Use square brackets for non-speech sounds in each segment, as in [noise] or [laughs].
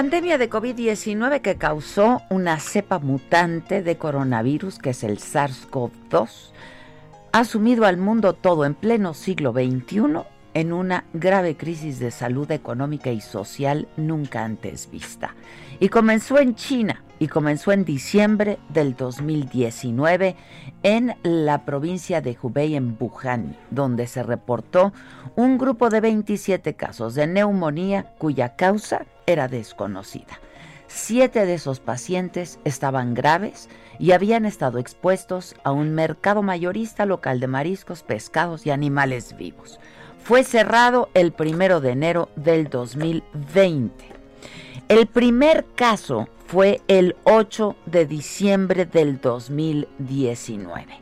Pandemia de COVID-19 que causó una cepa mutante de coronavirus, que es el SARS-CoV-2, ha sumido al mundo todo en pleno siglo XXI en una grave crisis de salud económica y social nunca antes vista. Y comenzó en China y comenzó en diciembre del 2019 en la provincia de Hubei, en Wuhan, donde se reportó un grupo de 27 casos de neumonía cuya causa era desconocida. Siete de esos pacientes estaban graves y habían estado expuestos a un mercado mayorista local de mariscos, pescados y animales vivos. Fue cerrado el primero de enero del 2020. El primer caso fue el 8 de diciembre del 2019.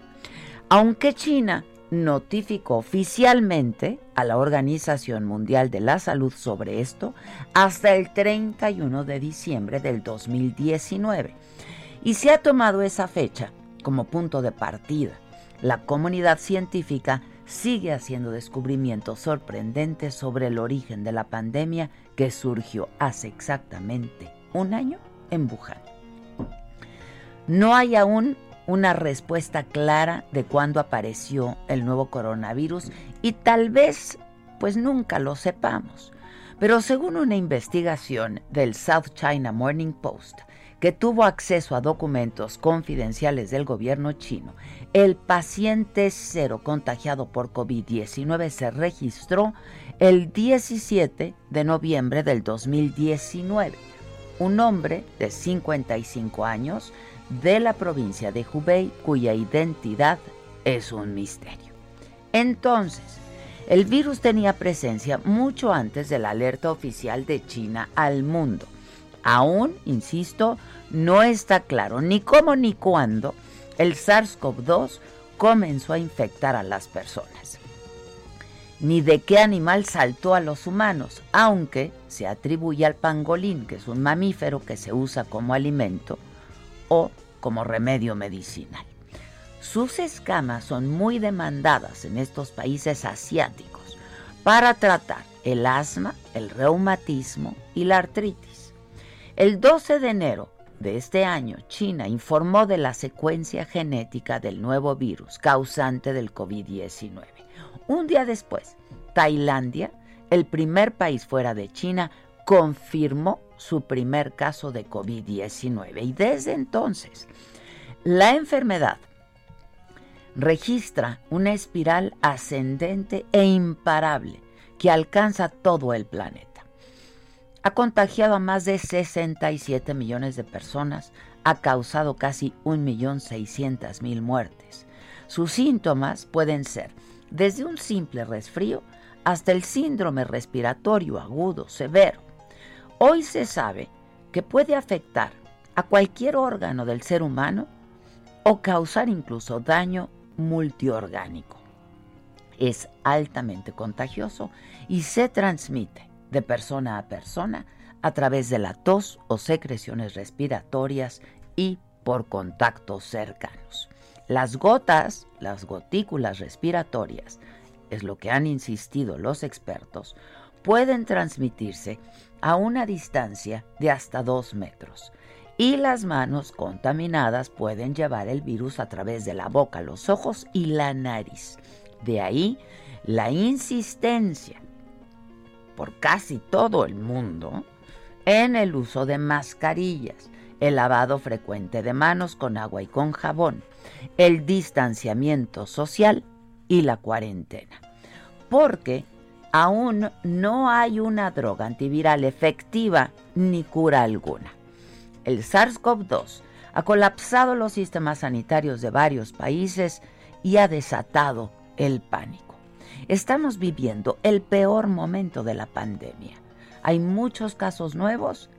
Aunque China notificó oficialmente a la Organización Mundial de la Salud sobre esto hasta el 31 de diciembre del 2019. Y se ha tomado esa fecha como punto de partida. La comunidad científica sigue haciendo descubrimientos sorprendentes sobre el origen de la pandemia que surgió hace exactamente un año en Wuhan. No hay aún una respuesta clara de cuándo apareció el nuevo coronavirus y tal vez pues nunca lo sepamos. Pero según una investigación del South China Morning Post, que tuvo acceso a documentos confidenciales del gobierno chino, el paciente cero contagiado por COVID-19 se registró el 17 de noviembre del 2019. Un hombre de 55 años de la provincia de Hubei cuya identidad es un misterio. Entonces, el virus tenía presencia mucho antes de la alerta oficial de China al mundo. Aún, insisto, no está claro ni cómo ni cuándo el SARS-CoV-2 comenzó a infectar a las personas. Ni de qué animal saltó a los humanos, aunque se atribuye al pangolín, que es un mamífero que se usa como alimento, o como remedio medicinal. Sus escamas son muy demandadas en estos países asiáticos para tratar el asma, el reumatismo y la artritis. El 12 de enero de este año, China informó de la secuencia genética del nuevo virus causante del COVID-19. Un día después, Tailandia, el primer país fuera de China, confirmó su primer caso de COVID-19 y desde entonces la enfermedad registra una espiral ascendente e imparable que alcanza todo el planeta ha contagiado a más de 67 millones de personas, ha causado casi 1.600.000 muertes. Sus síntomas pueden ser desde un simple resfrío hasta el síndrome respiratorio agudo severo. Hoy se sabe que puede afectar a cualquier órgano del ser humano o causar incluso daño multiorgánico. Es altamente contagioso y se transmite de persona a persona a través de la tos o secreciones respiratorias y por contactos cercanos. Las gotas, las gotículas respiratorias, es lo que han insistido los expertos, pueden transmitirse a una distancia de hasta dos metros y las manos contaminadas pueden llevar el virus a través de la boca, los ojos y la nariz. De ahí la insistencia por casi todo el mundo en el uso de mascarillas, el lavado frecuente de manos con agua y con jabón, el distanciamiento social y la cuarentena. Porque aún no hay una droga antiviral efectiva ni cura alguna. El SARS-CoV-2 ha colapsado los sistemas sanitarios de varios países y ha desatado el pánico. Estamos viviendo el peor momento de la pandemia. Hay muchos casos nuevos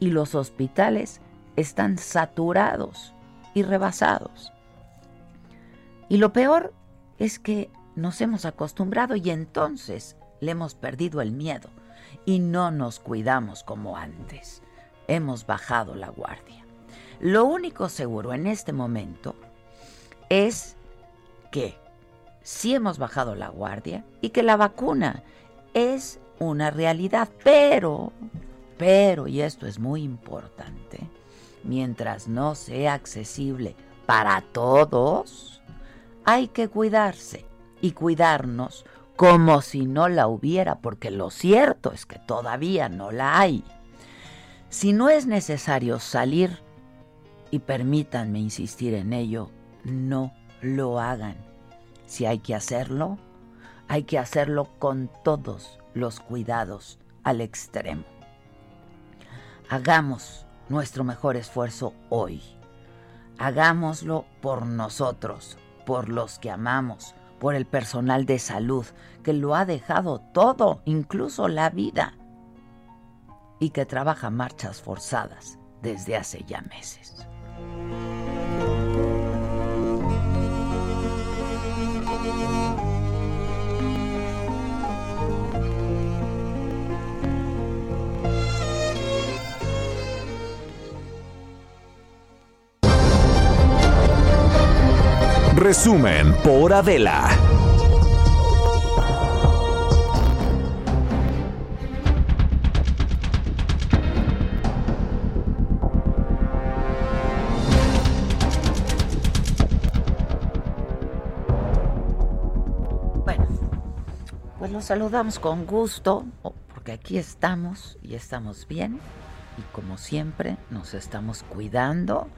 y los hospitales están saturados y rebasados. Y lo peor es que nos hemos acostumbrado y entonces le hemos perdido el miedo y no nos cuidamos como antes. Hemos bajado la guardia. Lo único seguro en este momento es que sí hemos bajado la guardia y que la vacuna es una realidad, pero, pero, y esto es muy importante, mientras no sea accesible para todos, hay que cuidarse y cuidarnos como si no la hubiera, porque lo cierto es que todavía no la hay. Si no es necesario salir, y permítanme insistir en ello, no lo hagan. Si hay que hacerlo, hay que hacerlo con todos los cuidados al extremo. Hagamos nuestro mejor esfuerzo hoy. Hagámoslo por nosotros, por los que amamos, por el personal de salud, que lo ha dejado todo, incluso la vida, y que trabaja marchas forzadas desde hace ya meses. Resumen por Adela. Bueno, pues los saludamos con gusto, porque aquí estamos y estamos bien. Y como siempre, nos estamos cuidando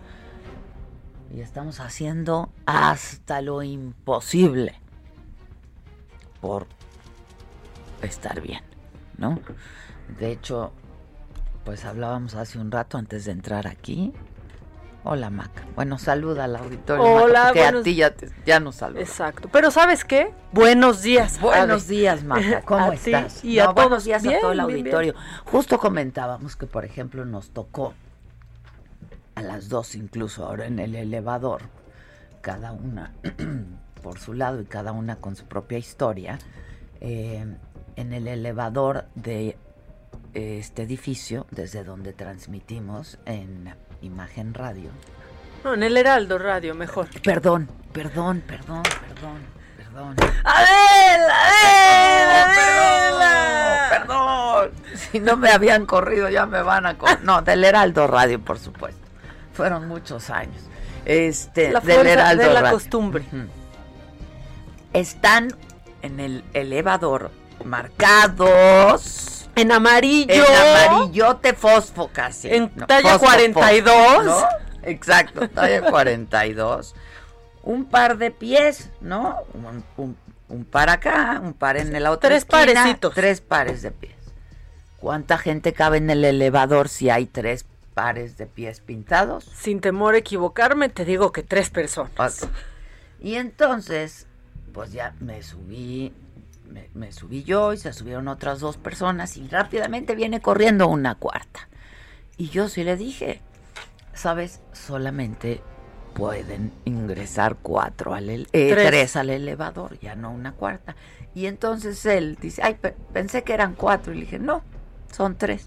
y estamos haciendo hasta lo imposible por estar bien, ¿no? De hecho, pues hablábamos hace un rato antes de entrar aquí. Hola, Maca. Bueno, saluda al auditorio. Hola, Maca, porque buenos- a ti ya, te- ya nos saluda. Exacto. Pero ¿sabes qué? Buenos días. Buenos días, Maca. [laughs] ¿Cómo A ti estás? y a buenos todos. días a todo el bien, bien. auditorio. Justo comentábamos que, por ejemplo, nos tocó a las dos incluso ahora en el elevador, cada una [clears throat] por su lado y cada una con su propia historia, eh, en el elevador de eh, este edificio, desde donde transmitimos en Imagen Radio. No, en el Heraldo Radio, mejor. Perdón, perdón, perdón, perdón, perdón. ¡Adela! ¡Adela! Perdón, perdón. Si no me habían corrido, ya me van a correr. No, del Heraldo Radio, por supuesto. Fueron muchos años. Este, La del Heraldo de la Radio. costumbre. Están en el elevador marcados En amarillo. en amarillote fosfo casi. En talla 42. ¿no? Exacto, talla [laughs] 42. Un par de pies, ¿no? Un, un- un par acá, un par en la otra Tres esquina, parecitos. Tres pares de pies. ¿Cuánta gente cabe en el elevador si hay tres pares de pies pintados? Sin temor a equivocarme, te digo que tres personas. Y entonces, pues ya me subí, me, me subí yo y se subieron otras dos personas y rápidamente viene corriendo una cuarta. Y yo sí le dije, sabes, solamente pueden ingresar cuatro al eh, Tres. tres al elevador, ya no una cuarta. Y entonces él dice, ay, pe- pensé que eran cuatro. Y le dije, no, son tres.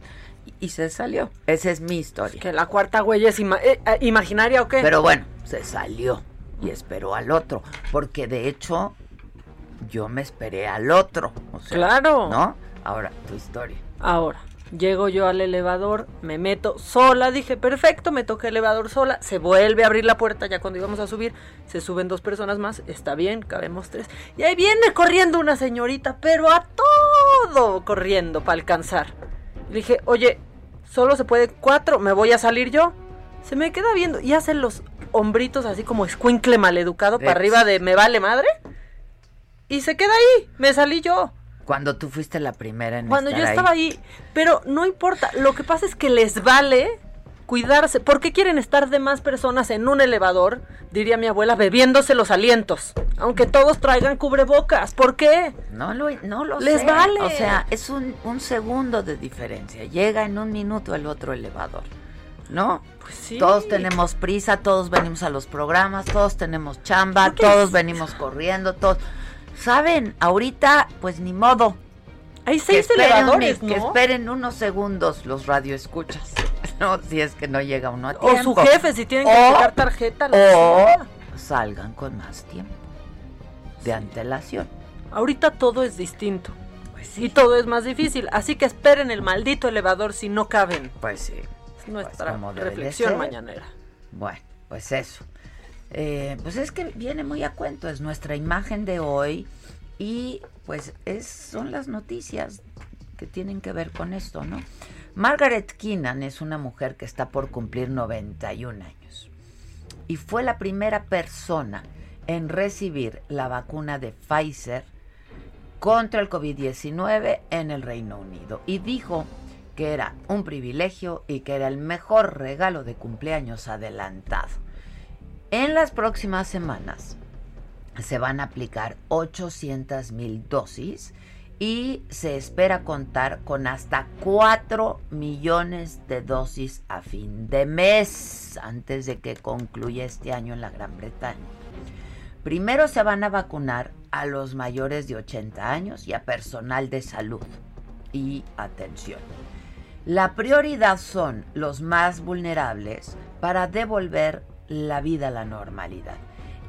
Y, se salió. Esa es mi historia. Que la cuarta huella es ima- eh, eh, imaginaria o qué? Pero bueno, se salió. y esperó al otro, porque de hecho yo me esperé al otro. O sea, Claro. ¿No? Ahora, tu historia. Ahora, llego yo al elevador, me meto sola, dije, perfecto, me toca el elevador sola, se vuelve a abrir la puerta ya cuando íbamos a subir, se suben dos personas más, está bien, cabemos tres. Y ahí viene corriendo una señorita, pero a todo corriendo para alcanzar. Le dije, oye, solo se puede cuatro, me voy a salir yo. Se me queda viendo y hace los hombritos así como escuincle maleducado para arriba de me vale madre. Y se queda ahí, me salí yo. Cuando tú fuiste la primera en Cuando yo estaba ahí. Pero no importa, lo que pasa es que les vale cuidarse. ¿Por qué quieren estar de más personas en un elevador? Diría mi abuela, bebiéndose los alientos. Aunque todos traigan cubrebocas. ¿Por qué? No lo, no lo Les sé. vale. O sea, es un, un segundo de diferencia. Llega en un minuto el otro elevador. ¿No? Pues sí. Todos tenemos prisa, todos venimos a los programas, todos tenemos chamba, todos es- venimos corriendo, todos. ¿Saben? Ahorita, pues ni modo. Hay seis elevadores, que esperen unos segundos los radioescuchas. [laughs] No, si es que no llega uno a O tiempo. su jefe, si tienen que O- sacar tarjeta. O salgan con más tiempo de antelación. Ahorita todo es distinto. Pues Y todo es más difícil. Así que esperen el maldito elevador si no caben. Pues sí. Es nuestra de reflexión mañanera. Bueno, pues eso. Eh, pues es que viene muy a cuento, es nuestra imagen de hoy y pues es, son las noticias que tienen que ver con esto, ¿no? Margaret Keenan es una mujer que está por cumplir 91 años y fue la primera persona en recibir la vacuna de Pfizer contra el COVID-19 en el Reino Unido y dijo que era un privilegio y que era el mejor regalo de cumpleaños adelantado. En las próximas semanas se van a aplicar 800 mil dosis y se espera contar con hasta 4 millones de dosis a fin de mes, antes de que concluya este año en la Gran Bretaña. Primero se van a vacunar a los mayores de 80 años y a personal de salud. Y atención, la prioridad son los más vulnerables para devolver la vida a la normalidad.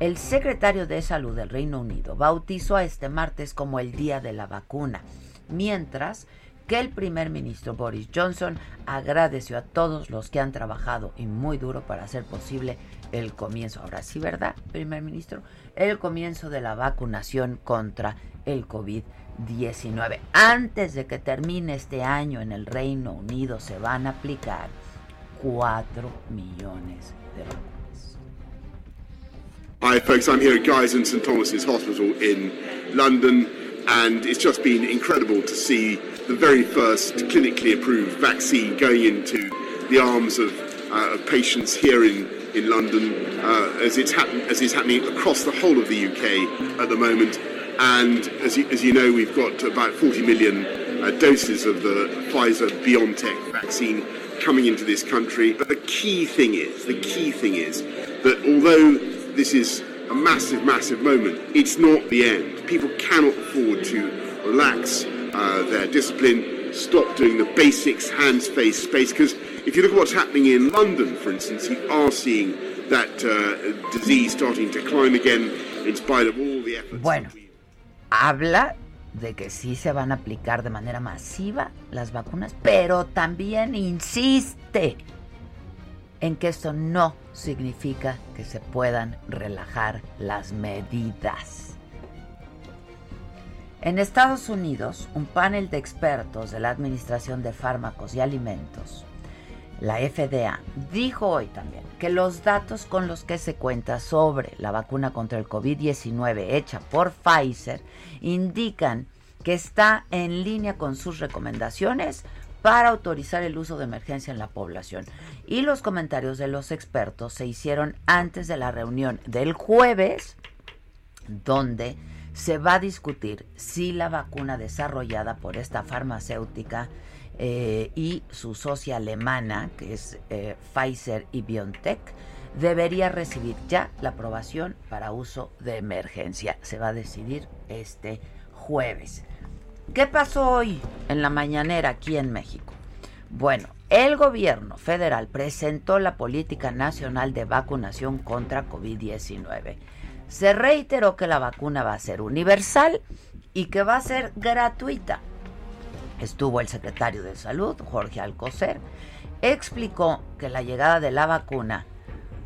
El secretario de Salud del Reino Unido bautizó a este martes como el Día de la Vacuna, mientras que el primer ministro Boris Johnson agradeció a todos los que han trabajado y muy duro para hacer posible el comienzo, ahora sí, ¿verdad, primer ministro? El comienzo de la vacunación contra el COVID-19. Antes de que termine este año en el Reino Unido se van a aplicar 4 millones de vacunas. Hi, folks. I'm here at Guy's and St Thomas's Hospital in London, and it's just been incredible to see the very first clinically approved vaccine going into the arms of, uh, of patients here in, in London, uh, as it's happen- as is happening across the whole of the UK at the moment. And as you, as you know, we've got about 40 million uh, doses of the Pfizer BioNTech vaccine coming into this country. But the key thing is, the key thing is that although this is a massive, massive moment, it's not the end. People cannot afford to relax uh, their discipline, stop doing the basics, hands, face, space. Because if you look at what's happening in London, for instance, you are seeing that uh, disease starting to climb again in spite of all the efforts. Bueno. habla de que sí se van a aplicar de manera masiva las vacunas, pero también insiste en que esto no significa que se puedan relajar las medidas. En Estados Unidos, un panel de expertos de la Administración de Fármacos y Alimentos, la FDA, dijo hoy también que los datos con los que se cuenta sobre la vacuna contra el COVID-19 hecha por Pfizer indican que está en línea con sus recomendaciones para autorizar el uso de emergencia en la población. Y los comentarios de los expertos se hicieron antes de la reunión del jueves donde se va a discutir si la vacuna desarrollada por esta farmacéutica eh, y su socia alemana, que es eh, Pfizer y BioNTech, debería recibir ya la aprobación para uso de emergencia. Se va a decidir este jueves. ¿Qué pasó hoy en la mañanera aquí en México? Bueno, el gobierno federal presentó la política nacional de vacunación contra COVID-19. Se reiteró que la vacuna va a ser universal y que va a ser gratuita. Estuvo el secretario de Salud, Jorge Alcocer, explicó que la llegada de la vacuna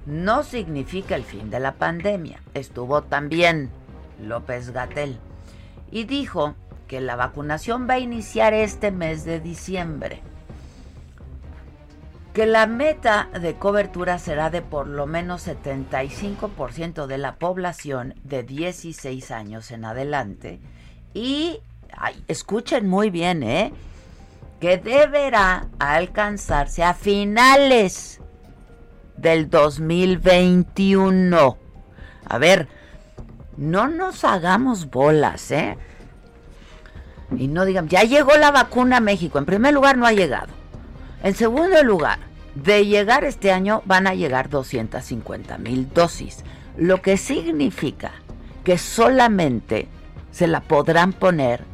no significa el fin de la pandemia. Estuvo también López Gatel y dijo que la vacunación va a iniciar este mes de diciembre. Que la meta de cobertura será de por lo menos 75% de la población de 16 años en adelante. Y escuchen muy bien, ¿eh? Que deberá alcanzarse a finales del 2021. A ver, no nos hagamos bolas, ¿eh? Y no digan, ya llegó la vacuna a México. En primer lugar, no ha llegado. En segundo lugar, de llegar este año van a llegar 250 mil dosis, lo que significa que solamente se la podrán poner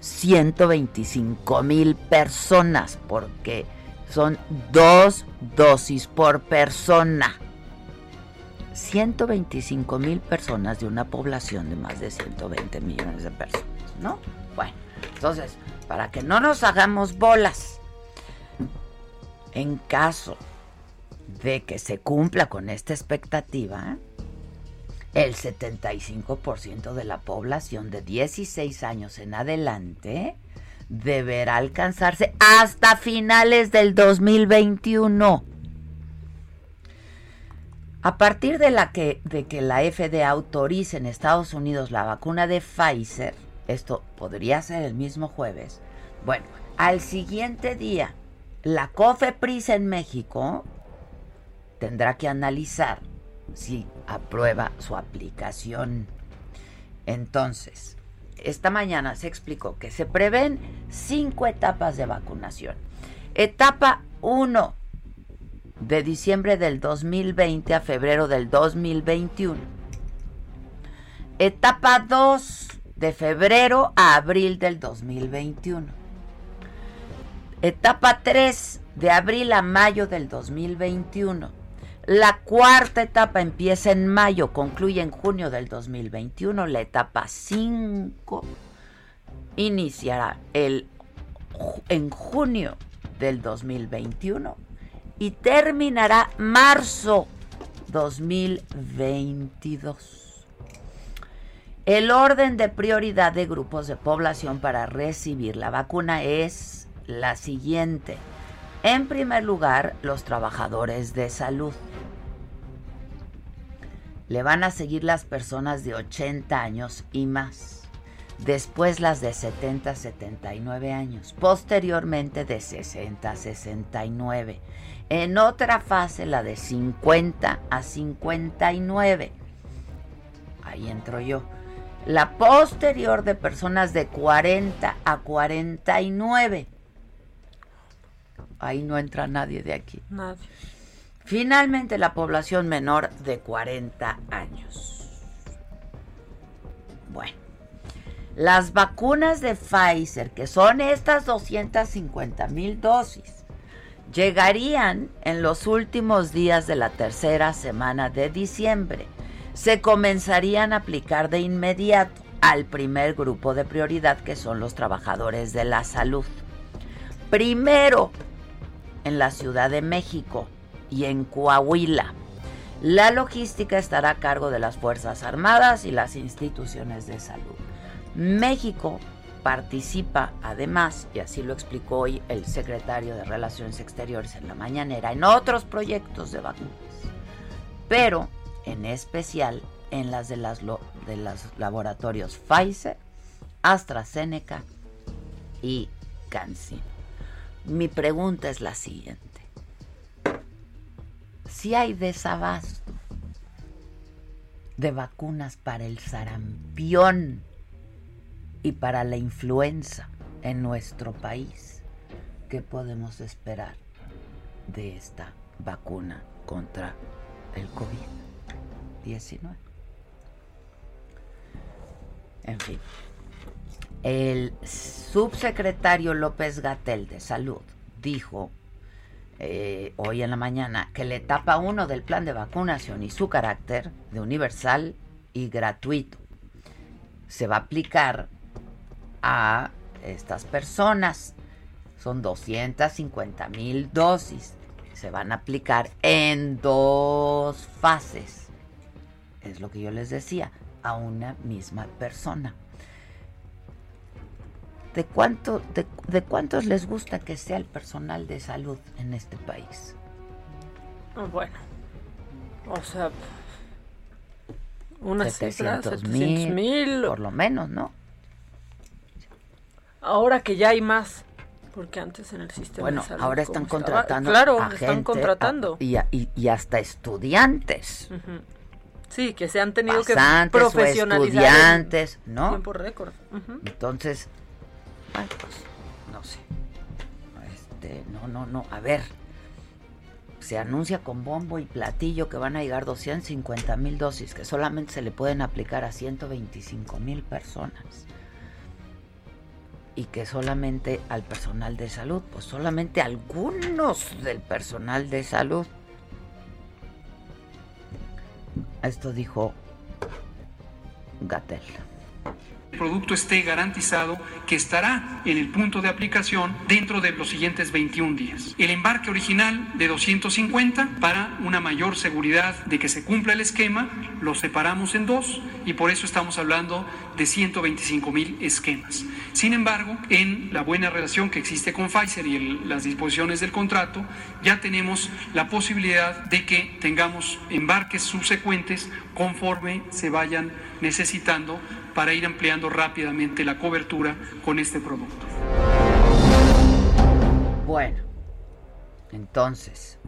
125 mil personas, porque son dos dosis por persona. 125 mil personas de una población de más de 120 millones de personas, ¿no? Bueno, entonces, para que no nos hagamos bolas, en caso de que se cumpla con esta expectativa, el 75% de la población de 16 años en adelante deberá alcanzarse hasta finales del 2021. A partir de, la que, de que la FDA autorice en Estados Unidos la vacuna de Pfizer, esto podría ser el mismo jueves, bueno, al siguiente día, la COFEPRIS en México tendrá que analizar si aprueba su aplicación. Entonces, esta mañana se explicó que se prevén cinco etapas de vacunación. Etapa 1, de diciembre del 2020 a febrero del 2021. Etapa 2, de febrero a abril del 2021. Etapa 3, de abril a mayo del 2021. La cuarta etapa empieza en mayo, concluye en junio del 2021. La etapa 5 iniciará el, en junio del 2021 y terminará marzo 2022. El orden de prioridad de grupos de población para recibir la vacuna es la siguiente. En primer lugar, los trabajadores de salud. Le van a seguir las personas de 80 años y más. Después las de 70 a 79 años. Posteriormente de 60 a 69. En otra fase la de 50 a 59. Ahí entro yo. La posterior de personas de 40 a 49. Ahí no entra nadie de aquí. Nadie. Finalmente, la población menor de 40 años. Bueno, las vacunas de Pfizer, que son estas 250 mil dosis, llegarían en los últimos días de la tercera semana de diciembre. Se comenzarían a aplicar de inmediato al primer grupo de prioridad, que son los trabajadores de la salud. Primero, en la Ciudad de México, y en Coahuila. La logística estará a cargo de las Fuerzas Armadas y las instituciones de salud. México participa además, y así lo explicó hoy el secretario de Relaciones Exteriores en la mañanera, en otros proyectos de vacunas, pero en especial en las de, las de los laboratorios Pfizer, AstraZeneca y CanSino. Mi pregunta es la siguiente si hay desabasto de vacunas para el sarampión y para la influenza en nuestro país, ¿qué podemos esperar de esta vacuna contra el COVID-19? En fin, el subsecretario López Gatel de Salud dijo eh, hoy en la mañana que la etapa 1 del plan de vacunación y su carácter de universal y gratuito se va a aplicar a estas personas. Son 250 mil dosis. Se van a aplicar en dos fases. Es lo que yo les decía, a una misma persona. ¿De, cuánto, de, cuántos les gusta que sea el personal de salud en este país? Ah, bueno, o sea, unas 700 mil, por lo menos, ¿no? Ahora que ya hay más, porque antes en el sistema bueno, de salud, ahora están contratando, claro, están contratando y, y, hasta estudiantes. Sí, que se han tenido que profesionalizar. estudiantes, ¿no? Tiempo récord. Entonces, pues, no sé. Este, no, no, no. A ver, se anuncia con bombo y platillo que van a llegar 250 mil dosis, que solamente se le pueden aplicar a 125 mil personas. Y que solamente al personal de salud, pues solamente algunos del personal de salud. Esto dijo Gatel el producto esté garantizado que estará en el punto de aplicación dentro de los siguientes 21 días. El embarque original de 250 para una mayor seguridad de que se cumpla el esquema, lo separamos en dos y por eso estamos hablando de 125 mil esquemas. Sin embargo, en la buena relación que existe con Pfizer y las disposiciones del contrato, ya tenemos la posibilidad de que tengamos embarques subsecuentes conforme se vayan necesitando para ir ampliando rápidamente la cobertura con este producto. Bueno, entonces,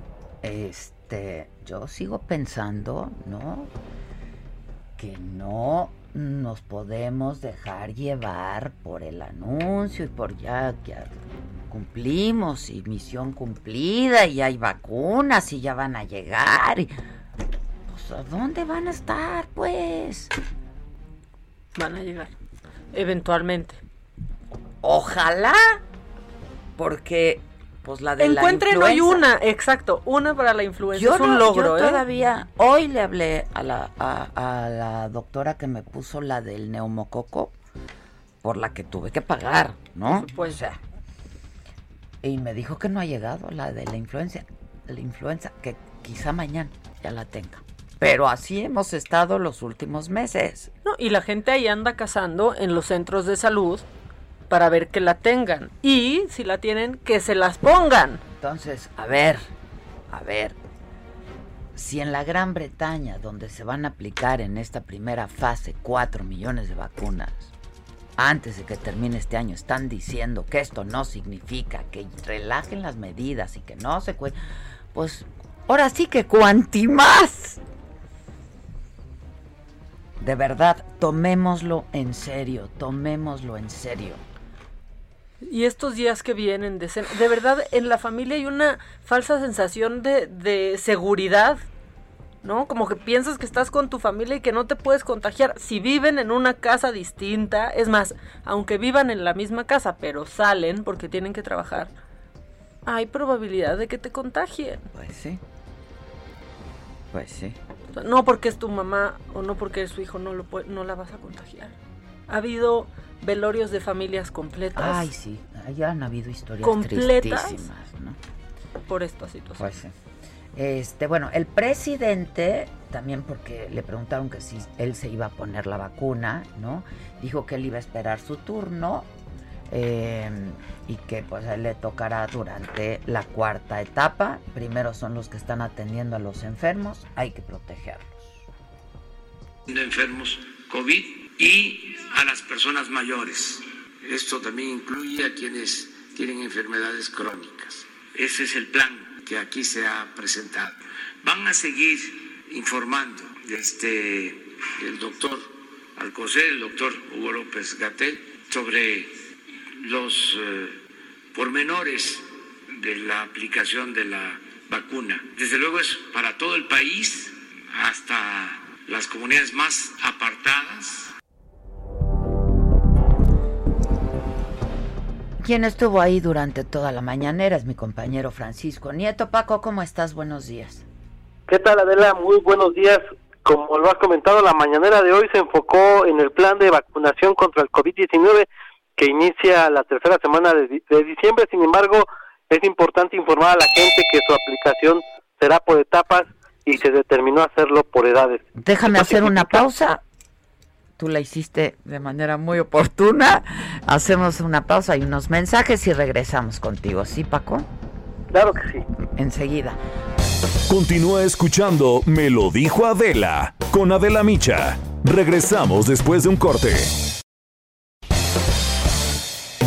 este, yo sigo pensando, ¿no? Que no nos podemos dejar llevar por el anuncio y por ya que cumplimos y misión cumplida y hay vacunas y ya van a llegar. Y, pues, ¿a dónde van a estar, pues? Van a llegar. Eventualmente. Ojalá. Porque, pues la de Encuentren la hoy una, exacto, una para la influenza. es un logro, yo ¿eh? todavía, hoy le hablé a la, a, la doctora que me puso la del neumococo, por la que tuve que pagar, ¿no? Pues ya. Y me dijo que no ha llegado la de la influenza, la influenza, que quizá mañana ya la tenga. Pero así hemos estado los últimos meses. No, y la gente ahí anda cazando en los centros de salud para ver que la tengan. Y si la tienen, que se las pongan. Entonces, a ver, a ver. Si en la Gran Bretaña, donde se van a aplicar en esta primera fase 4 millones de vacunas, antes de que termine este año, están diciendo que esto no significa que relajen las medidas y que no se... Pues ahora sí que cuanti más de verdad, tomémoslo en serio, tomémoslo en serio. Y estos días que vienen, de, de verdad, en la familia hay una falsa sensación de, de seguridad, ¿no? Como que piensas que estás con tu familia y que no te puedes contagiar. Si viven en una casa distinta, es más, aunque vivan en la misma casa, pero salen porque tienen que trabajar, hay probabilidad de que te contagien. Pues sí. Pues sí. No porque es tu mamá o no porque es su hijo, no, lo no la vas a contagiar. Ha habido velorios de familias completas. Ay, sí, ya han habido historias completas ¿no? Por esta situación. Pues sí. Este, bueno, el presidente, también porque le preguntaron que si él se iba a poner la vacuna, ¿no? Dijo que él iba a esperar su turno Em, y que pues le tocará durante la cuarta etapa. Primero son los que están atendiendo a los enfermos, hay que protegerlos. De enfermos COVID y a las personas mayores. Esto también incluye a quienes tienen enfermedades crónicas. Ese es el plan que aquí se ha presentado. Van a seguir informando este, el doctor Alcocer, el doctor Hugo López Gatel, sobre los eh, pormenores de la aplicación de la vacuna. Desde luego es para todo el país, hasta las comunidades más apartadas. Quien estuvo ahí durante toda la mañanera es mi compañero Francisco Nieto. Paco, ¿cómo estás? Buenos días. ¿Qué tal, Adela? Muy buenos días. Como lo has comentado, la mañanera de hoy se enfocó en el plan de vacunación contra el COVID-19 que inicia la tercera semana de, de, diciembre. Sin embargo, es importante informar a la gente que su aplicación será por etapas y se determinó hacerlo por edades. Déjame hacer una pausa. Tú la hiciste de manera muy oportuna. Hacemos una pausa y unos mensajes y regresamos contigo. ¿Sí, Paco? Claro que sí. Enseguida. Continúa escuchando Me lo dijo Adela con Adela Micha. Regresamos después de un corte.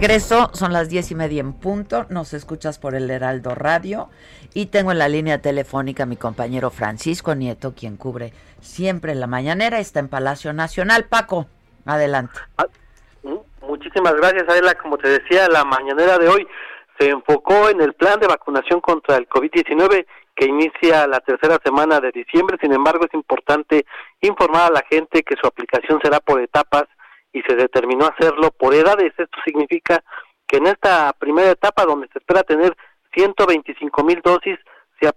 Regreso, son las diez y media en punto, nos escuchas por el Heraldo Radio y tengo en la línea telefónica a mi compañero Francisco Nieto, quien cubre siempre la mañanera, está en Palacio Nacional. Paco, adelante. Ah, muchísimas gracias, Adela. Como te decía, la mañanera de hoy se enfocó en el plan de vacunación contra el COVID-19 que inicia la tercera semana de diciembre. Sin embargo, es importante informar a la gente que su aplicación será por etapas y se determinó hacerlo por edades. Esto significa que en esta primera etapa, donde se espera tener 125 mil dosis, se,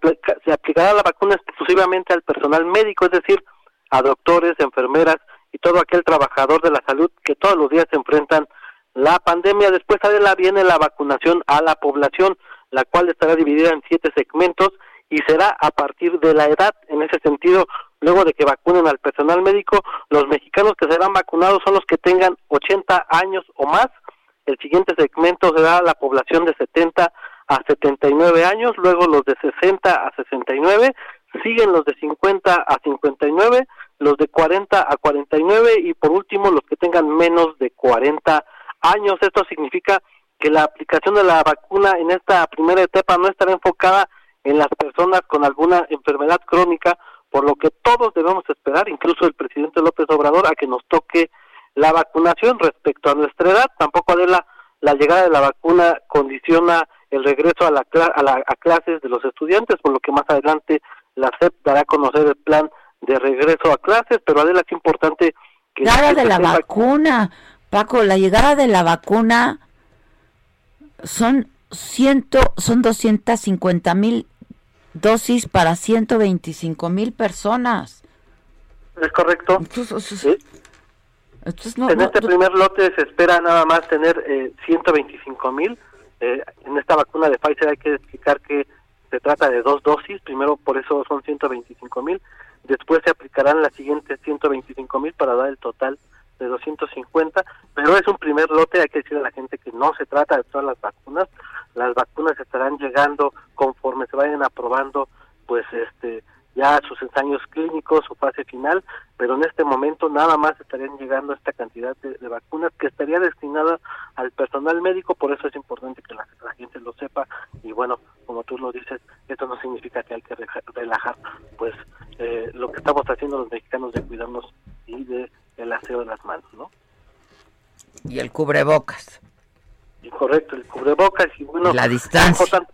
se aplicará la vacuna exclusivamente al personal médico, es decir, a doctores, enfermeras y todo aquel trabajador de la salud que todos los días se enfrentan la pandemia. Después la viene la vacunación a la población, la cual estará dividida en siete segmentos y será a partir de la edad. En ese sentido, luego de que vacunen al personal médico, los mexicanos que serán vacunados son los que tengan 80 años o más. El siguiente segmento será la población de 70 a 79 años, luego los de 60 a 69, siguen los de 50 a 59, los de 40 a 49 y por último los que tengan menos de 40 años. Esto significa que la aplicación de la vacuna en esta primera etapa no estará enfocada en las personas con alguna enfermedad crónica, por lo que todos debemos esperar, incluso el presidente López Obrador, a que nos toque la vacunación respecto a nuestra edad. Tampoco de la, llegada de la vacuna condiciona el regreso a, la, a, la, a clases de los estudiantes, por lo que más adelante la SEP dará a conocer el plan de regreso a clases, pero Adela es importante que... Llegada de la vacuna, Paco, la llegada de la vacuna son ciento, son 250 mil dosis para 125 mil personas. Es correcto. en este primer lote se espera nada más tener eh, 125 mil. Eh, en esta vacuna de Pfizer hay que explicar que se trata de dos dosis. Primero, por eso son 125 mil. Después se aplicarán las siguientes 125 mil para dar el total de 250. Pero es un primer lote. Hay que decir a la gente que no se trata de todas las vacunas las vacunas estarán llegando conforme se vayan aprobando pues este ya sus ensayos clínicos, su fase final, pero en este momento nada más estarían llegando esta cantidad de, vacunas que estaría destinada al personal médico, por eso es importante que la, gente lo sepa y bueno, como tú lo dices, esto no significa que hay que relajar pues eh, lo que estamos haciendo los mexicanos de cuidarnos y de el aseo de las manos, ¿no? Y el cubrebocas correcto, el cubrebocas y bueno, la distancia.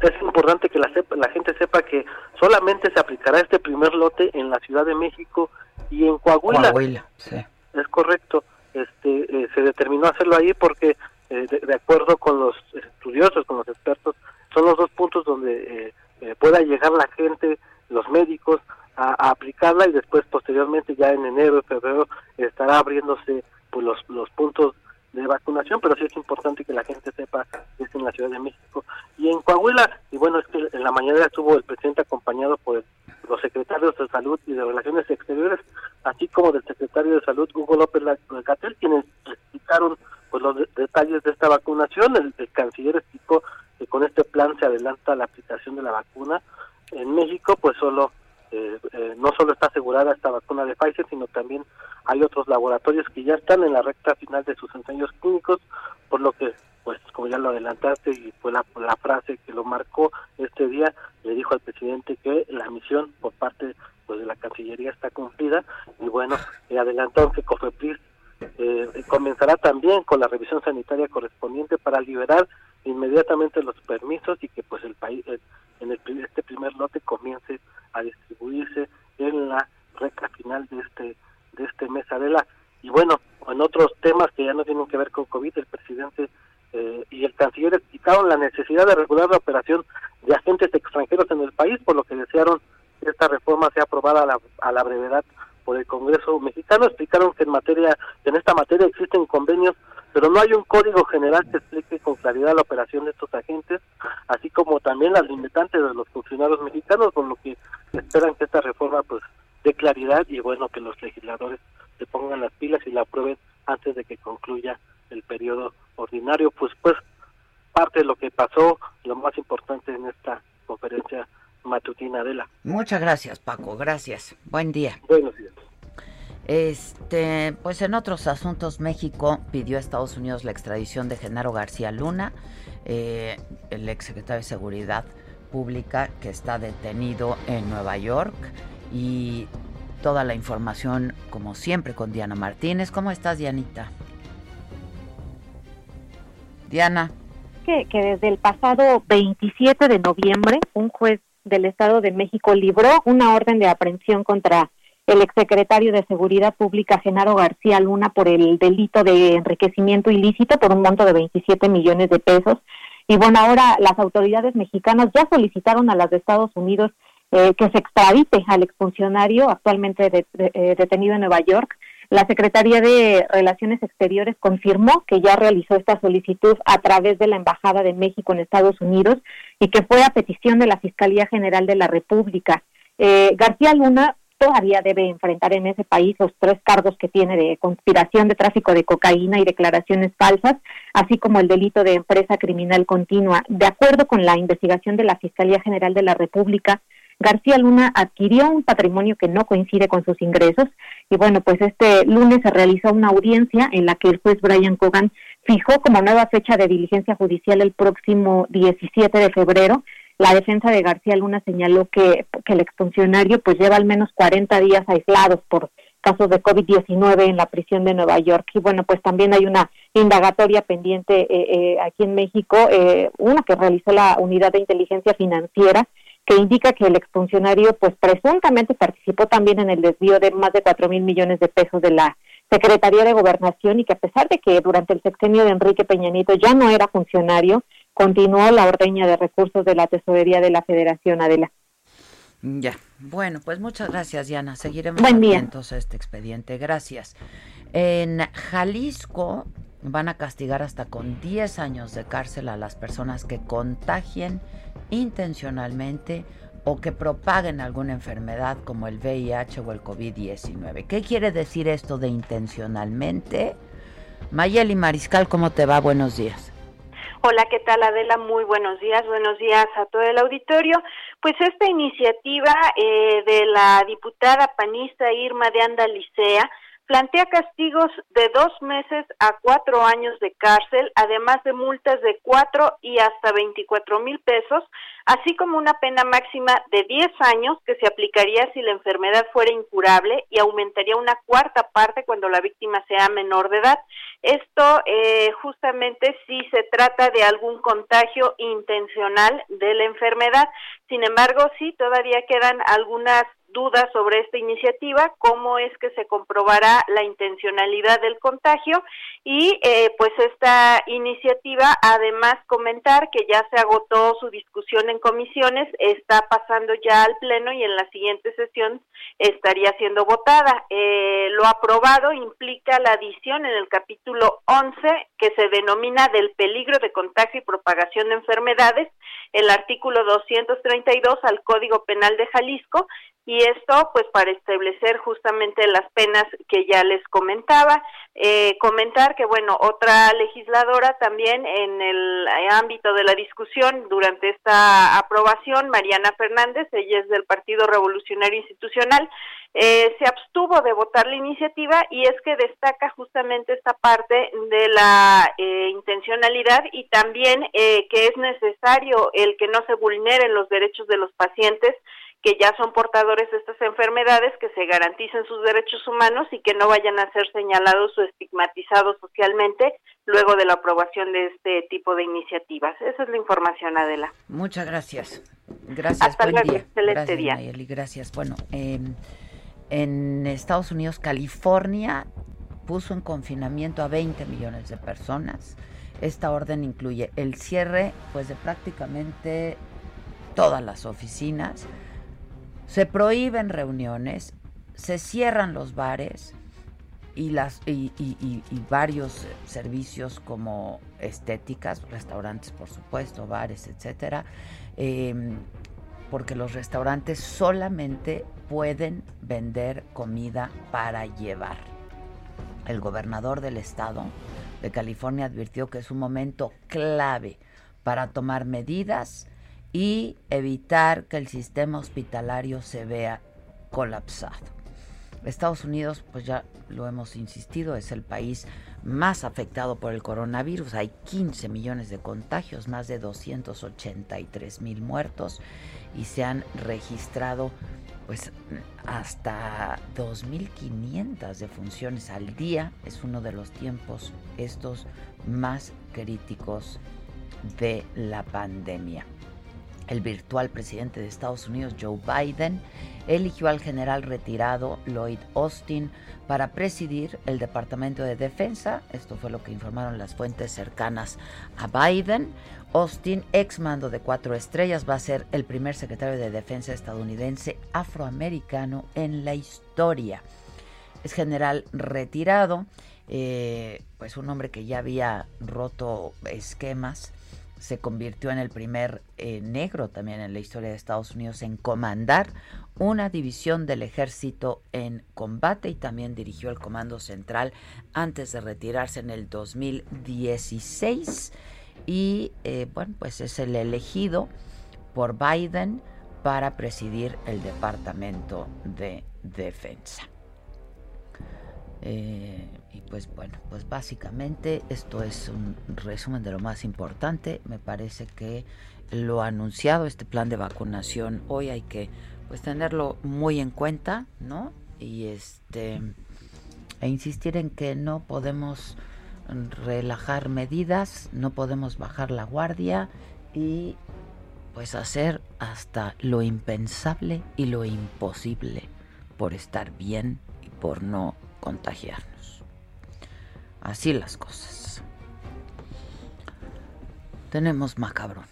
Es importante, que la, la gente sepa que solamente se aplicará este primer lote en la Ciudad de México y en Coahuila. Coahuila sí. Es correcto. Este, eh, se determinó hacerlo ahí porque, eh, de, acuerdo con los estudiosos, con los expertos, son los dos puntos donde eh, pueda llegar la gente, los médicos, a, aplicarla y después posteriormente ya en enero, febrero estará abriéndose pues los, los puntos de vacunación, pero sí es importante que la gente sepa que es en la Ciudad de México y en Coahuila. Y bueno, es que en la mañana estuvo el presidente acompañado por los secretarios de Salud y de Relaciones Exteriores, así como del secretario de Salud Hugo López Gatel, quienes explicaron pues los detalles de esta vacunación. El, canciller explicó que con este plan se adelanta la aplicación de la vacuna. En México, pues solo eh, eh, no solo está asegurada esta vacuna de Pfizer, sino también hay otros laboratorios que ya están en la recta final de sus ensayos clínicos, por lo que, pues como ya lo adelantaste y fue la, frase que lo marcó este día, le dijo al presidente que la misión por parte pues de la Cancillería está cumplida y bueno, le adelantó que COFEPRIS eh, comenzará también con la revisión sanitaria correspondiente para liberar inmediatamente los permisos y que pues el país en el, este primer lote comience a distribuirse en la recta final de este de este mes Adela. Y bueno en otros temas que ya no tienen que ver con covid el presidente eh, y el canciller explicaron la necesidad de regular la operación de agentes extranjeros en el país por lo que desearon que esta reforma sea aprobada a la, a la brevedad por el Congreso mexicano. Explicaron que en materia en esta materia existen convenios pero no hay un código general que explique con claridad la operación de estos agentes, así como también las limitantes de los funcionarios mexicanos, por lo que esperan que esta reforma pues dé claridad y bueno que los legisladores se pongan las pilas y la aprueben antes de que concluya el periodo ordinario, pues pues parte de lo que pasó, lo más importante en esta conferencia matutina de la. Muchas gracias, Paco, gracias. Buen día. Buenos días. Este, pues en otros asuntos, México pidió a Estados Unidos la extradición de Genaro García Luna, eh, el exsecretario de Seguridad Pública que está detenido en Nueva York y toda la información, como siempre, con Diana Martínez. ¿Cómo estás, Dianita? Diana. Que, que desde el pasado 27 de noviembre, un juez del Estado de México libró una orden de aprehensión contra el exsecretario de Seguridad Pública, Genaro García Luna, por el delito de enriquecimiento ilícito por un monto de 27 millones de pesos. Y bueno, ahora las autoridades mexicanas ya solicitaron a las de Estados Unidos eh, que se extradite al exfuncionario actualmente eh, detenido en Nueva York. La Secretaría de Relaciones Exteriores confirmó que ya realizó esta solicitud a través de la Embajada de México en Estados Unidos y que fue a petición de la Fiscalía General de la República. Eh, García Luna todavía debe enfrentar en ese país los tres cargos que tiene de conspiración de tráfico de cocaína y declaraciones falsas, así como el delito de empresa criminal continua. De acuerdo con la investigación de la Fiscalía General de la República, García Luna adquirió un patrimonio que no coincide con sus ingresos y bueno, pues este lunes se realizó una audiencia en la que el juez Brian Cogan fijó como nueva fecha de diligencia judicial el próximo 17 de febrero la defensa de García Luna señaló que, el exfuncionario pues lleva al menos 40 días aislados por casos de COVID-19 en la prisión de Nueva York. Y bueno, pues también hay una indagatoria pendiente eh, eh, aquí en México, eh, una que realizó la Unidad de Inteligencia Financiera, que indica que el exfuncionario pues presuntamente participó también en el desvío de más de cuatro mil millones de pesos de la Secretaría de Gobernación y que a pesar de que durante el sexenio de Enrique Peña Nieto ya no era funcionario, continuó la ordeña de recursos de la Tesorería de la Federación Adela. Ya, bueno, pues muchas gracias, Diana. Seguiremos atentos a este expediente. Gracias. En Jalisco van a castigar hasta con 10 años de cárcel a las personas que contagien intencionalmente o que propaguen alguna enfermedad como el VIH o el COVID-19. ¿Qué quiere decir esto de intencionalmente? Mayeli Mariscal, ¿cómo te va? Buenos días. Hola, ¿qué tal Adela? Muy buenos días, buenos días a todo el auditorio. Pues esta iniciativa eh, de la diputada panista Irma de Andalicea plantea castigos de dos meses a cuatro años de cárcel, además de multas de cuatro y hasta veinticuatro mil pesos, así como una pena máxima de diez años que se aplicaría si la enfermedad fuera incurable y aumentaría una cuarta parte cuando la víctima sea menor de edad. Esto eh, justamente si se trata de algún contagio intencional de la enfermedad. Sin embargo, sí, todavía quedan algunas dudas sobre esta iniciativa, cómo es que se comprobará la intencionalidad del contagio y eh, pues esta iniciativa además comentar que ya se agotó su discusión en comisiones, está pasando ya al pleno y en la siguiente sesión estaría siendo votada. Eh, lo aprobado implica la adición en el capítulo 11 que se denomina del peligro de contagio y propagación de enfermedades, el artículo 232 al Código Penal de Jalisco y esto pues para establecer justamente las penas que ya les comentaba. Eh, comentar que bueno, otra legisladora también en el ámbito de la discusión durante esta aprobación, Mariana Fernández, ella es del Partido Revolucionario Institucional, eh, se abstuvo de votar la iniciativa y es que destaca justamente esta parte de la eh, intencionalidad y también que es necesario el que no se vulneren los derechos de los pacientes que ya son portadores de estas enfermedades, que se garanticen sus derechos humanos y que no vayan a ser señalados o estigmatizados socialmente luego de la aprobación de este tipo de iniciativas. Esa es la información, Adela. Muchas gracias. Gracias. Hasta luego. Excelente día. Nayeli, gracias. Bueno, en Estados Unidos, California puso en confinamiento a 20 millones de personas. Esta orden incluye el cierre pues de prácticamente todas las oficinas, se prohíben reuniones, se cierran los bares y, las, y, varios servicios como estéticas, restaurantes por supuesto, bares, etcétera, em, porque los restaurantes solamente pueden vender comida para llevar. El gobernador del estado de California advirtió que es un momento clave para tomar medidas y evitar que el sistema hospitalario se vea colapsado. Estados Unidos, pues ya lo hemos insistido, es el país más afectado por el coronavirus. Hay 15 millones de contagios, más de 283 mil muertos y se han registrado pues hasta 2.500 defunciones al día. Es uno de los tiempos estos más críticos de la pandemia el virtual presidente de Estados Unidos, Joe Biden, eligió al general retirado Lloyd Austin para presidir el Departamento de Defensa. Esto fue lo que informaron las fuentes cercanas a Biden. Austin, ex mando de cuatro estrellas, va a ser el primer secretario de Defensa estadounidense afroamericano en la historia. Es general retirado, eh, pues un hombre que ya había roto esquemas se convirtió en el primer eh, negro también en la historia de Estados Unidos en comandar una división del ejército en combate y también dirigió el Comando Central antes de retirarse en el 2016 y eh, bueno pues es el elegido por Biden para presidir el Departamento de Defensa. Eh, pues bueno, pues básicamente esto es un resumen de lo más importante. Me parece que lo anunciado, este plan de vacunación, hoy hay que pues tenerlo muy en cuenta, ¿no? Y este e insistir en que no podemos relajar medidas, no podemos bajar la guardia y pues hacer hasta lo impensable y lo imposible por estar bien y por no contagiarnos. Así las cosas. Tenemos macabrón.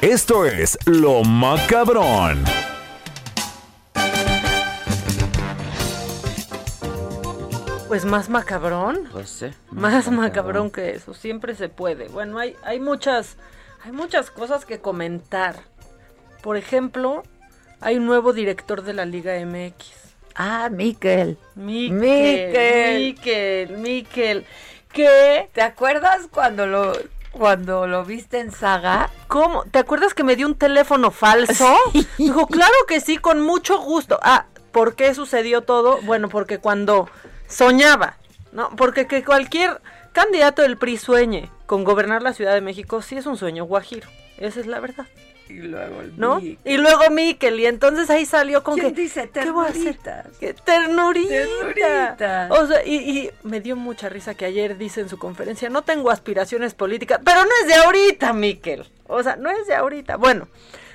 Esto es lo macabrón. Pues más macabrón. Pues sí. Más, macabrón. que eso, siempre se puede. Bueno, hay, hay muchas, hay muchas cosas que comentar. Por ejemplo, hay un nuevo director de la Liga MX. Ah, Miquel. Miquel. Miquel, Miquel. ¿Qué? ¿Te acuerdas cuando lo cuando lo viste en Saga? ¿Cómo? ¿Te acuerdas que me dio un teléfono falso? [laughs] Dijo, claro que sí, con mucho gusto. Ah, ¿por qué sucedió todo? Bueno, porque cuando soñaba, ¿no? Porque que cualquier candidato del PRI sueñe con gobernar la Ciudad de México sí es un sueño guajiro. Esa es la verdad. Y luego el ¿no? Miquel. Y luego Miquel, y entonces ahí salió con ¿Quién que... dice ¿qué voy a hacer? ternuritas? Que ternurita. Ternurita. O sea, y, y me dio mucha risa que ayer dice en su conferencia, no tengo aspiraciones políticas, pero no es de ahorita, Miquel. O sea, no es de ahorita. Bueno,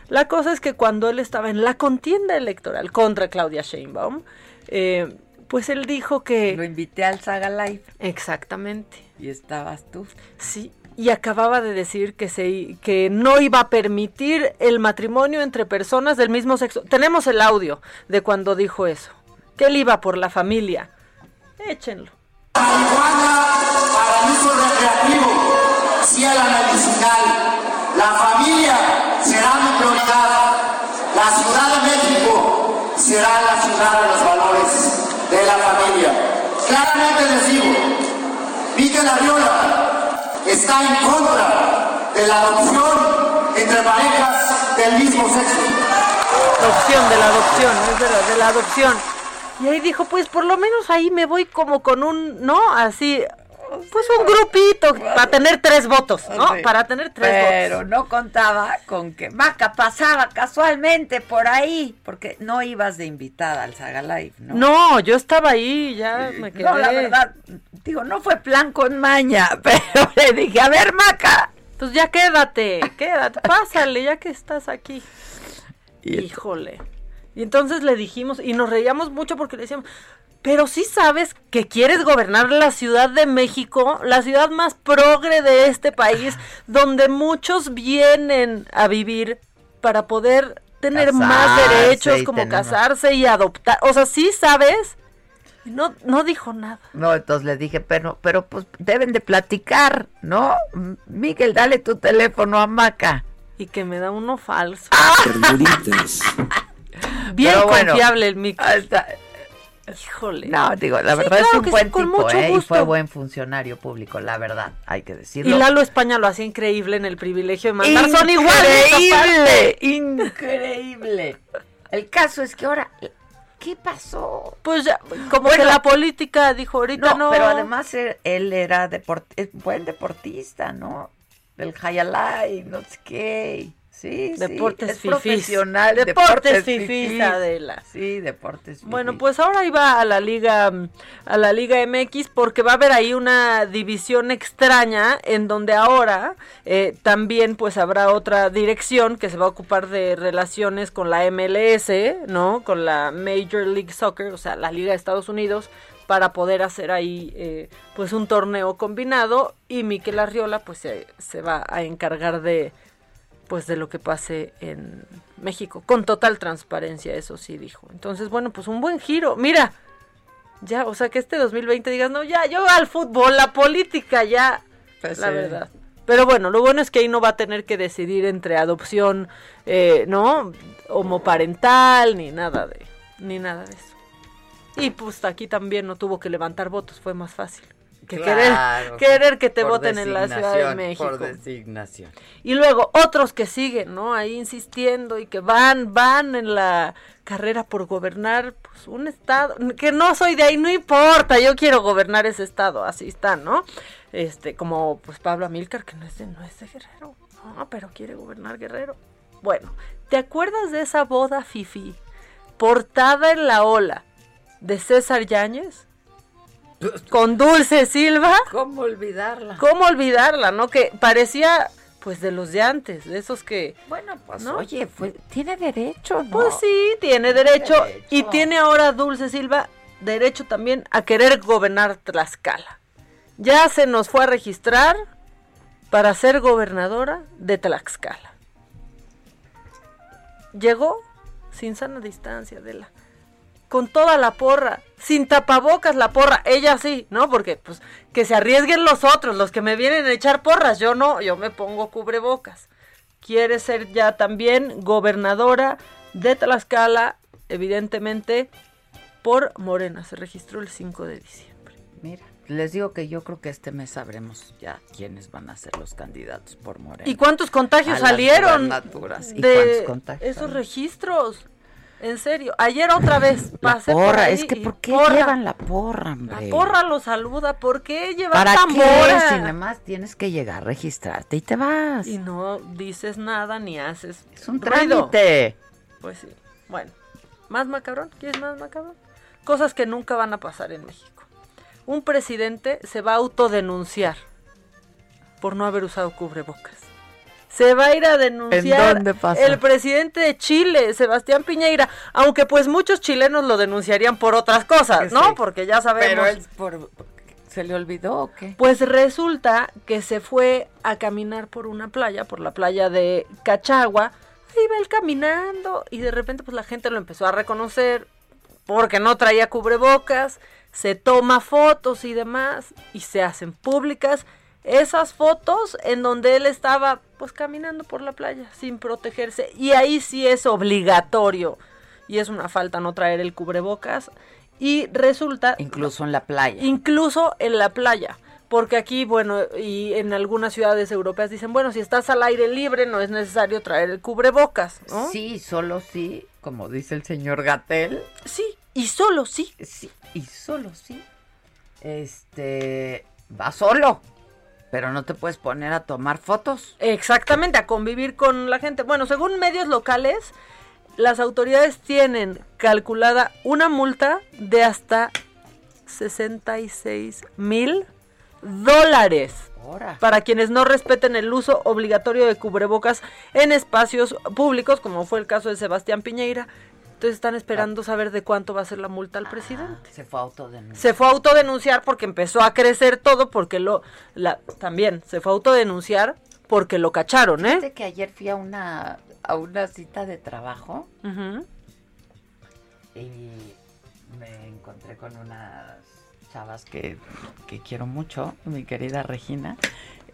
la cosa es que cuando él estaba en la contienda electoral contra Claudia Sheinbaum, eh, pues él dijo que... Lo invité al Saga Live Exactamente. y estabas tú. Sí, y acababa de decir que se no iba a permitir el matrimonio entre personas del mismo sexo. Tenemos el audio de cuando dijo eso. Que él iba por la familia. Échenlo. marihuana para el uso recreativo, sí a la. La familia será mi prioridad. La Ciudad de México será la ciudad de los valores de la familia. Claramente les digo, Miguel Arriola está en contra de la adopción entre parejas del mismo sexo. Adopción, de la adopción, es verdad, de la adopción. Y ahí dijo, pues por lo menos ahí me voy como con un, ¿no? Así, pues un grupito para tener tres votos, ¿no? Sí. Para tener tres Pero votos. no contaba con que Maca pasaba casualmente por ahí, porque no ibas de invitada al Saga Live, ¿no? No, yo estaba ahí, ya me quedé. No, la verdad, digo, no fue plan con maña, [laughs] pero le dije, a ver, Maca. Pues ya quédate, quédate, [laughs] pásale, ya que estás aquí. Híjole. Y entonces le dijimos, y nos reíamos mucho porque le decíamos, pero sí sabes que quieres gobernar la Ciudad de México, la ciudad más progre de este país, donde muchos vienen a vivir para poder tener más derechos como casarse y adoptar. O sea, sí sabes. No, no dijo nada. No, entonces le dije, pero, pero pues deben de platicar, ¿no? Miguel, dale tu teléfono a Maca. Y que me da uno falso. Ternuritas. Bien Pero bueno, confiable el mic. hasta- Híjole. No, digo, la Sí, verdad es un sí, buen con tipo, ¿eh? Y fue buen funcionario público, la verdad, hay que Y decirlo. Lalo España lo hacía increíble en el privilegio de mandar. Son iguales. Increíble, increíble. El caso es que ahora, ¿qué pasó? Pues ya, como Bueno, que la política dijo ahorita No, no. pero además él, él era deport, buen deportista, ¿no? Del Hayalay, no sé qué. Sí, Deportes sí, es fifís. profesional. Deportes fifís, fifís. Adela. Sí, deportes fifís. Bueno, pues ahora iba a la liga a la liga MX porque va a haber ahí una división extraña en donde ahora eh, también pues habrá otra dirección que se va a ocupar de relaciones con la MLS, ¿no? Con la Major League Soccer, o sea, la liga de Estados Unidos para poder hacer ahí eh, pues un torneo combinado y Miquel Arriola pues se, se va a encargar de pues de lo que pase en México, con total transparencia, eso sí dijo. Entonces, bueno, pues un buen giro. Mira, ya, o sea, que este 2020 digas, no, ya, yo al fútbol, la política, ya, Pues la sí. verdad. Pero bueno, lo bueno es que ahí no va a tener que decidir entre adopción, eh, ¿no? Homoparental, ni nada de, ni nada de eso. Y pues aquí también no tuvo que levantar votos, fue más fácil. Que Claro, querer, querer que te voten en la Ciudad de México. Por designación. Y luego otros que siguen, ¿no? Ahí insistiendo y que van, van en la carrera por gobernar pues, un estado, que no soy de ahí, no importa, yo quiero gobernar ese estado, así están, ¿no? Este, como pues Pablo Amílcar, que no es de, no es de Guerrero, no, pero quiere gobernar Guerrero. Bueno, ¿te acuerdas de esa boda fifi portada en la ola de César Yáñez? Con Dulce Silva. ¿Cómo olvidarla? ¿Cómo olvidarla, no? Que parecía, pues, de los de antes, de esos que... Bueno, pues, ¿no? oye, tiene derecho, ¿no? Pues sí, tiene derecho. derecho. Y tiene ahora Dulce Silva derecho también a querer gobernar Tlaxcala. Ya se nos fue a registrar para ser gobernadora de Tlaxcala. Llegó sin sana distancia de la con toda la porra, sin tapabocas la porra, ella sí, ¿no? Porque pues que se arriesguen los otros, los que me vienen a echar porras, yo no, yo me pongo cubrebocas. Quiere ser ya también gobernadora de Tlaxcala, evidentemente por Morena, se registró el 5 de diciembre. Mira, les digo que yo creo que este mes sabremos ya quiénes van a ser los candidatos por Morena. ¿Y cuántos contagios A salieron gubernaturas. ¿Y de cuántos contagios esos salieron? registros? En serio, ayer otra vez La pasé por porra, ahí es que ¿por qué porra. llevan la porra, hombre? La porra lo saluda, ¿por qué llevan ¿Para tambora? qué? Si nada más tienes que llegar, registrarte y te vas. Y no dices nada ni haces Es un ruido. trámite. Pues sí. Bueno, ¿más macabrón? ¿Quieres más macabrón? Cosas que nunca van a pasar en México. Un presidente se va a autodenunciar por no haber usado cubrebocas. Se va a ir a denunciar el presidente de Chile, Sebastián Piñeira, aunque pues muchos chilenos lo denunciarían por otras cosas, ¿no? Sí. Porque ya sabemos. Pero él por- ¿Se le olvidó o qué? Pues resulta que se fue a caminar por una playa, por la playa de Cachagua. Iba él caminando y de repente pues la gente lo empezó a reconocer porque no traía cubrebocas, se toma fotos y demás y se hacen públicas esas fotos en donde él estaba pues caminando por la playa sin protegerse y ahí sí es obligatorio y es una falta no traer el cubrebocas y resulta Incluso en la playa. incluso en la playa. Porque aquí, bueno, y en algunas ciudades europeas dicen, bueno, si estás al aire libre no es necesario traer el cubrebocas, ¿no? Sí, solo sí, como dice el señor Gatel. Sí, y solo sí. Sí, y solo sí. Este, va solo, pero no te puedes poner a tomar fotos. Exactamente, a convivir con la gente. Bueno, según medios locales, las autoridades tienen calculada una multa de hasta 66 mil dólares. Para quienes no respeten el uso obligatorio de cubrebocas en espacios públicos, como fue el caso de Sebastián Piñeira. Entonces están esperando saber de cuánto va a ser la multa al presidente. Se fue a autodenunciar. Se fue a autodenunciar porque empezó a crecer todo, porque lo, la, también se fue a autodenunciar porque lo cacharon, ¿eh? Fíjate que ayer fui a una, a una cita de trabajo y me encontré con unas chavas que, que quiero mucho, mi querida Regina.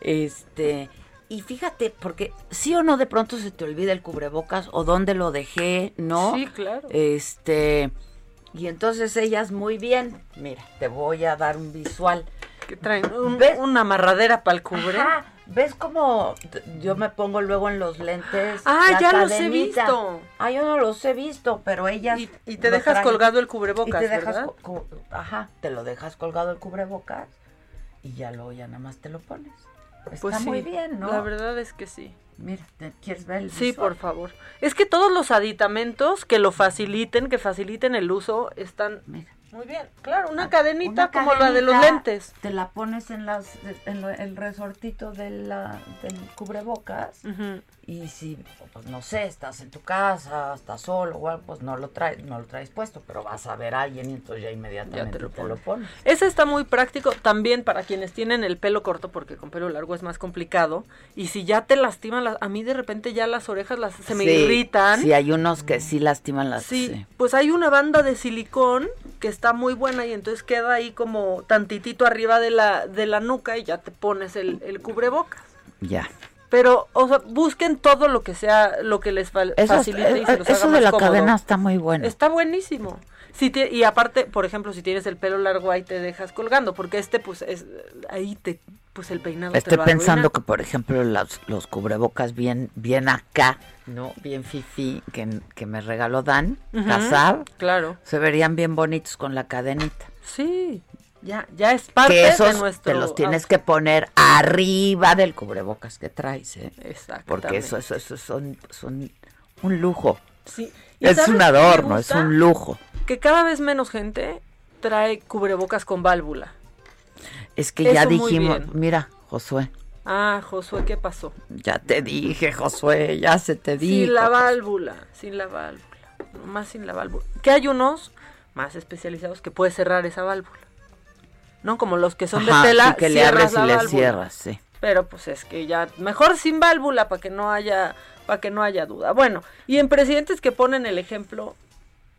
Este, y fíjate, porque sí o no de pronto se te olvida el cubrebocas o dónde lo dejé, ¿no? Sí, claro. Este, y entonces ellas muy bien, mira, te voy a dar un visual. Que traen un- ¿Ves? una amarradera para el cubre. Ajá, ¿Ves cómo yo me pongo luego en los lentes? Ah, la ya los he visto. Ah, yo no los he visto, pero ellas. Y, y te dejas traen. colgado el Y cubrebocas, te dejas, ajá, te lo dejas colgado el cubrebocas y ya luego ya nada más te lo pones. Está Pues sí, muy bien, ¿no? La verdad es que sí. Mira, ¿te- ¿quieres ver el Sí, visual? por favor. Es que todos los aditamentos que lo faciliten, que faciliten el uso, están Mira. Muy bien. Claro, una cadenita una como la de los lentes. Te la pones en las en lo- el resortito de la, del cubrebocas y si pues no sé, estás en tu casa, estás solo o algo, pues no lo traes, no lo traes puesto, pero vas a ver a alguien y entonces ya inmediatamente te lo, pones. Ese está muy práctico también para quienes tienen el pelo corto, porque con pelo largo es más complicado. Y si ya te lastiman, las, a mí de repente ya las orejas las, se me Sí, irritan. Sí, hay unos que sí lastiman las Sí, sí. pues hay una banda de silicón que está muy buena y entonces queda ahí como tantitito arriba de la, de la nuca y ya te pones el, el cubrebocas. Ya. Pero, o sea, busquen todo lo que sea, lo que les fa- Eso, facilite y se los eso haga de más la cómodo. cadena está muy bueno. Está buenísimo. Si y aparte, por ejemplo, si tienes el pelo largo ahí te dejas colgando, porque este pues es ahí te pues el peinado te Estoy lo pensando que, por ejemplo, los, los cubrebocas bien, bien acá, ¿no? Bien fifi, que, que me regaló Dan, Ujú, Casab, Claro. se verían bien bonitos con la cadenita. Sí. Ya ya es parte que esos de nuestro te los tienes que poner arriba del cubrebocas que traes, ¿eh? Exactamente. Porque eso, eso, eso son, son un lujo. Sí. ¿Y Es un adorno, es un lujo. Que cada vez menos gente trae cubrebocas con válvula. Es que ya Eso dijimos, mira, Josué, Ah, Josué, ¿qué pasó? ya te dije, Josué, ya se te dijo. Sin la válvula, sin la válvula, más sin la válvula. Que hay unos más especializados que puedes cerrar esa válvula. ¿No? Como los que son Ajá, de tela, que le abres y la le válvula. cierras, sí. Pero pues es que ya mejor sin válvula para que no haya para que no haya duda. Bueno, y en presidentes que ponen el ejemplo,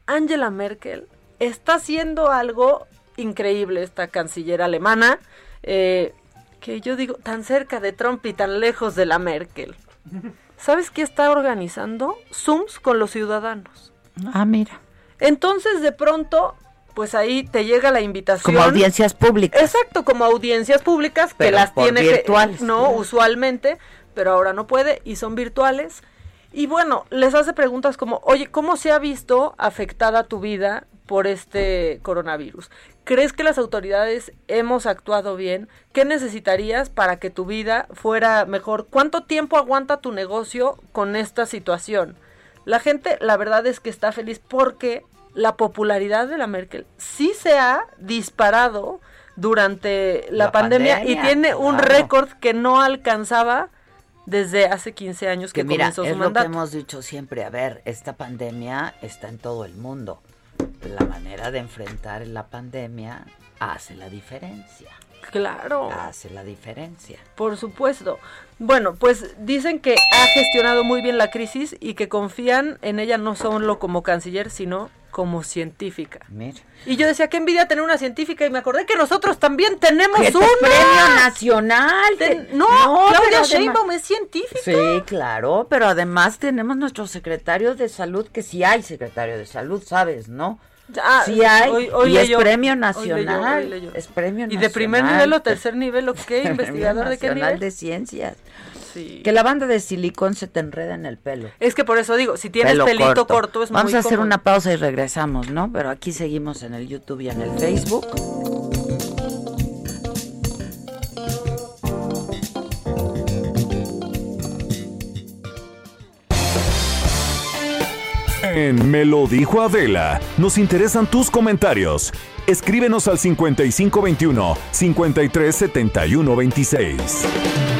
Angela Merkel está haciendo algo increíble esta canciller alemana eh, que yo digo tan cerca de Trump y tan lejos de la Merkel. [laughs] ¿Sabes qué está organizando? Zooms con los ciudadanos. Ah, mira. Entonces de pronto, pues ahí te llega la invitación. Como audiencias públicas. Exacto, como audiencias públicas que las tiene que- virtuales. no usualmente, pero ahora no puede y son virtuales Y bueno, les hace preguntas como, oye, ¿cómo se ha visto afectada tu vida por este coronavirus? ¿Crees que las autoridades hemos actuado bien? ¿Qué necesitarías para que tu vida fuera mejor? ¿Cuánto tiempo aguanta tu negocio con esta situación? La gente, la verdad es que está feliz porque la popularidad de la Merkel sí se ha disparado durante la, pandemia, y tiene un récord que no alcanzaba desde hace 15 años que, comenzó su es mandato. lo que hemos dicho siempre, a ver, esta pandemia está en todo el mundo. La manera de enfrentar la pandemia hace la diferencia. Claro. Hace la diferencia. Por supuesto. Bueno, pues dicen que ha gestionado muy bien la crisis y que confían en ella no solo como canciller, sino como científica. Mira. Y yo decía, qué envidia tener una científica y me acordé que nosotros también tenemos un premio nacional. no, Claudia Sheinbaum es científica. Sí, claro, pero además tenemos nuestro secretario de salud, que sí hay secretario de salud, ¿sabes, no? Ah, sí hay, hoy- hoy y es premio nacional, hoy es premio ¿Y nacional. de primer nivel o tercer [laughs] nivel o qué? ¿Investigador de qué nivel? de ciencias. Sí. Que la banda de silicón se te enreda en el pelo. Es que por eso digo, si tienes Pelo pelito corto, es Vamos muy a hacer una pausa y regresamos, ¿no? Pero aquí seguimos en el YouTube y en el Facebook. En Me lo dijo Adela, nos interesan tus comentarios. Escríbenos al 5521 537126.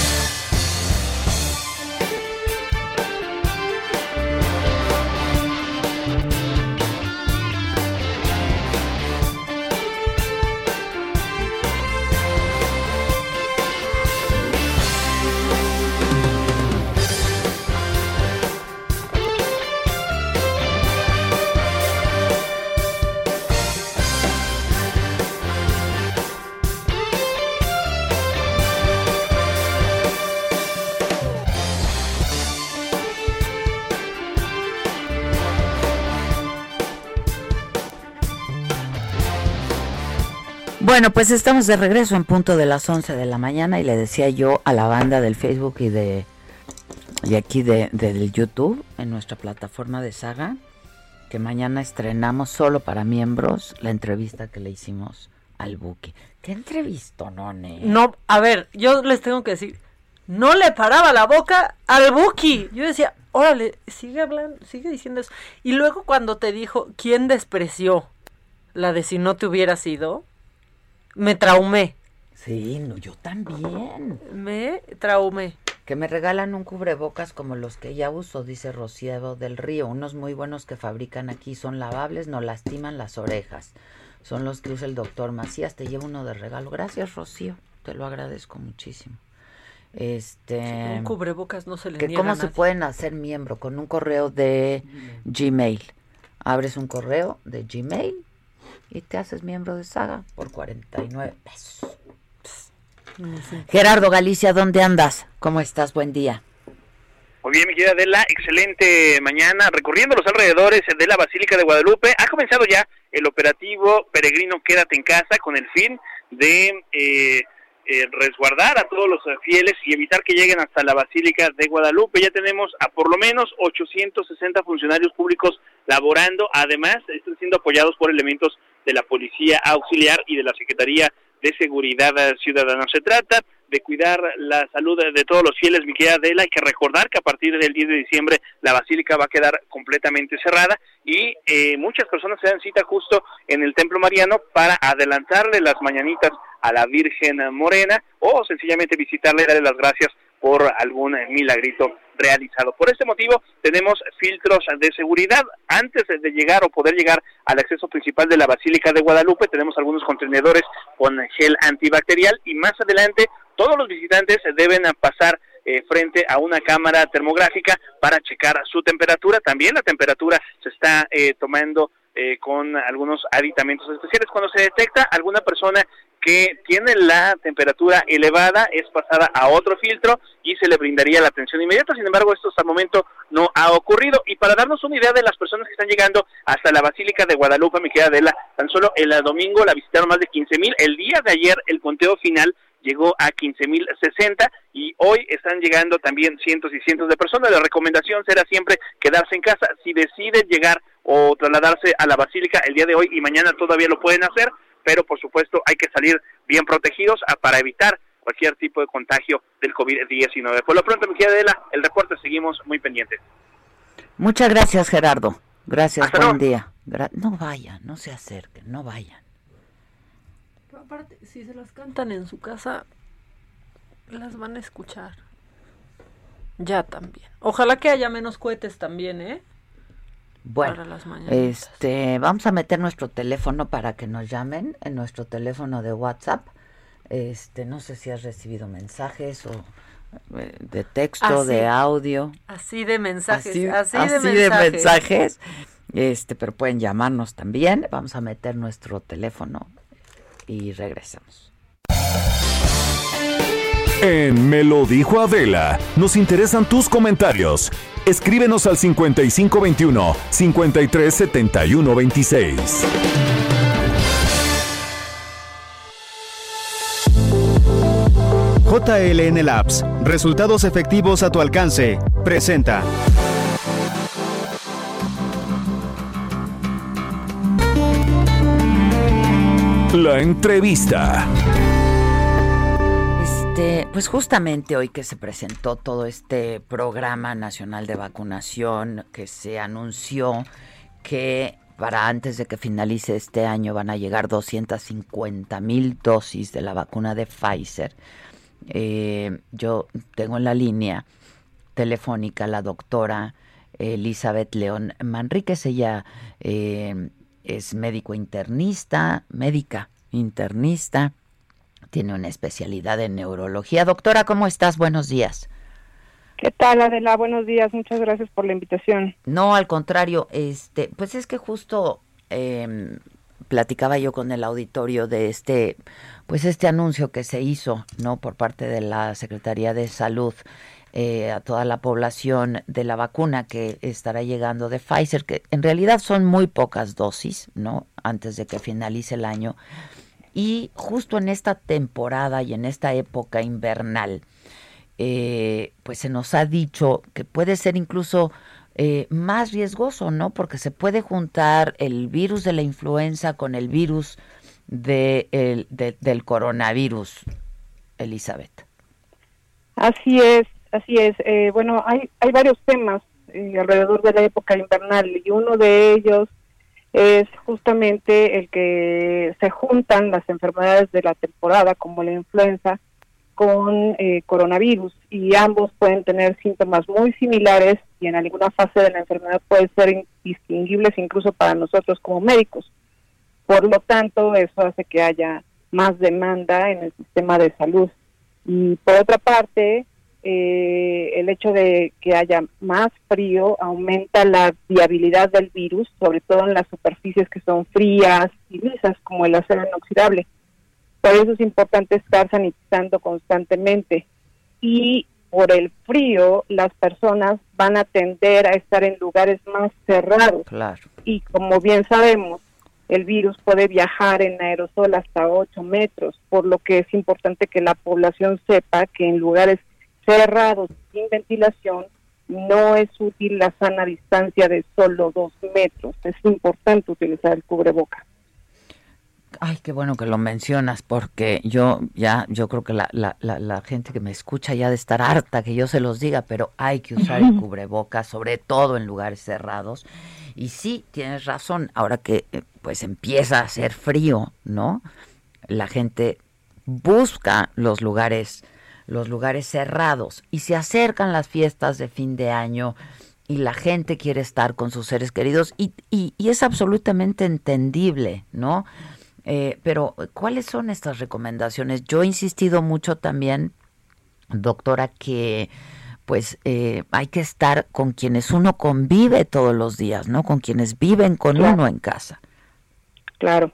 Bueno, pues estamos de regreso en punto de las 11 de la mañana y le decía yo a la banda del Facebook y de y aquí de, de- del YouTube en nuestra plataforma de Saga que mañana estrenamos solo para miembros la entrevista que le hicimos al Buki. ¿Qué entrevistó, None? No, a ver, yo les tengo que decir, no le paraba la boca al Buki. Yo decía, órale, sigue hablando, sigue diciendo eso. Y luego cuando te dijo, ¿quién despreció la de si no te hubiera sido? Me traumé. Sí, no, yo también. Me traumé. Que me regalan un cubrebocas como los que ya uso, dice Rocío del Río. Unos muy buenos que fabrican aquí son lavables, no lastiman las orejas. Son los que usa el doctor Macías. Te llevo uno de regalo. Gracias, Rocío. Te lo agradezco muchísimo. Este. Un cubrebocas no se le que niega ¿Cómo a se pueden hacer miembro? Con un correo de Gmail. Abres un correo de Gmail y te haces miembro de Saga por 49 pesos. Gerardo Galicia, ¿dónde andas? ¿Cómo estás? Buen día. Muy bien, mi querida Adela, excelente mañana. Recorriendo los alrededores de la Basílica de Guadalupe, ha comenzado ya el operativo Peregrino Quédate en Casa con el fin de eh, eh, resguardar a todos los fieles y evitar que lleguen hasta la Basílica de Guadalupe. Ya tenemos a por lo menos 860 funcionarios públicos laborando. Además, están siendo apoyados por elementos de la Policía Auxiliar y de la Secretaría de Seguridad Ciudadana. Se trata de cuidar la salud de, todos los fieles, mi querida Adela. Hay que recordar que a partir del 10 de diciembre la basílica va a quedar completamente cerrada y eh, muchas personas se dan cita justo en el Templo Mariano para adelantarle las mañanitas a la Virgen Morena o sencillamente visitarle y darle las gracias por algún eh, milagrito realizado. Por este motivo tenemos filtros de seguridad. Antes de llegar o poder llegar al acceso principal de la Basílica de Guadalupe tenemos algunos contenedores con gel antibacterial y más adelante todos los visitantes deben pasar eh, frente a una cámara termográfica para checar su temperatura. También la temperatura se está eh, tomando eh, con algunos aditamentos especiales. Cuando se detecta alguna persona que tiene la temperatura elevada es pasada a otro filtro y se le brindaría la atención inmediata. Sin embargo, esto hasta el momento no ha ocurrido. Y para darnos una idea de las personas que están llegando hasta la Basílica de Guadalupe, mi querida Adela, tan solo el domingo la visitaron más de 15 mil. El día de ayer el conteo final llegó a 15.060 y hoy están llegando también cientos y cientos de personas. La recomendación será siempre quedarse en casa. Si deciden llegar o trasladarse a la basílica el día de hoy y mañana todavía lo pueden hacer, pero por supuesto hay que salir bien protegidos ah, para evitar cualquier tipo de contagio del COVID-19. Por lo pronto, mi querida Adela, el reporte seguimos muy pendientes. Muchas gracias, Gerardo. Gracias, buen día. no vayan, no se acerquen, no vayan. aparte, si se las cantan en su casa, las van a escuchar. Ya también. Ojalá que haya menos cohetes también, ¿eh? Bueno, este, vamos a meter nuestro teléfono para que nos llamen en nuestro teléfono de WhatsApp. Este, no sé si has recibido mensajes o eh, de texto, de audio. Así de mensajes, así, de, mensajes. Este, pero pueden llamarnos también. Vamos a meter nuestro teléfono y regresamos. En Me lo dijo Adela, nos interesan tus comentarios. Escríbenos al 5521 537126. JLN Labs, resultados efectivos a tu alcance, presenta. La entrevista. Pues justamente hoy que se presentó todo este programa nacional de vacunación, que se anunció que para antes de que finalice este año van a llegar 250 mil dosis de la vacuna de Pfizer. Eh, yo tengo en la línea telefónica la doctora Elizabeth León Manríquez. Ella eh, es médico internista, médica internista tiene una especialidad en neurología. Doctora, ¿cómo estás? Buenos días. ¿Qué tal, Adela? Buenos días. Muchas gracias por la invitación. No, al contrario, este, pues es que justo em, platicaba yo con el auditorio de este, pues este anuncio que se hizo, ¿no? Por parte de la Secretaría de Salud eh, a toda la población de la vacuna que estará llegando de Pfizer, que en realidad son muy pocas dosis, ¿no? Antes de que finalice el año y justo en esta temporada y en esta época invernal, eh, pues se nos ha dicho que puede ser incluso eh, más riesgoso, ¿no? Porque se puede juntar el virus de la influenza con el virus de, del coronavirus, Elizabeth. Así es, así es. Eh, bueno, hay, hay varios temas alrededor de la época invernal y uno de ellos es justamente el que se juntan las enfermedades de la temporada, como la influenza, con eh, coronavirus y ambos pueden tener síntomas muy similares y en alguna fase de la enfermedad pueden ser indistinguibles incluso para nosotros como médicos. Por lo tanto, eso hace que haya más demanda en el sistema de salud. Y por otra parte, eh, el hecho de que haya más frío aumenta la viabilidad del virus, sobre todo en las superficies que son frías y lisas, como el acero inoxidable. Por eso es importante estar sanitizando constantemente. Y por el frío, las personas van a tender a estar en lugares más cerrados. Y como bien sabemos, el virus puede viajar en aerosol hasta 8 metros, por lo que es importante que la población sepa que en lugares cerrados, sin ventilación, no es útil la sana distancia de solo dos metros. Es importante utilizar el cubreboca. Ay, qué bueno que lo mencionas, porque yo ya, yo creo que la, la, la, gente que me escucha ya de estar harta que yo se los diga, pero hay que usar el cubreboca, sobre todo en lugares cerrados. Y sí, tienes razón, ahora que eh, pues empieza a hacer frío, ¿no? La gente busca los lugares los lugares cerrados y se acercan las fiestas de fin de año y la gente quiere estar con sus seres queridos y, y, es absolutamente entendible, ¿no? Eh, pero, ¿cuáles son estas recomendaciones? Yo he insistido mucho también, doctora, que pues eh, hay que estar con quienes uno convive todos los días, ¿no? Con quienes viven con uno en casa. Claro.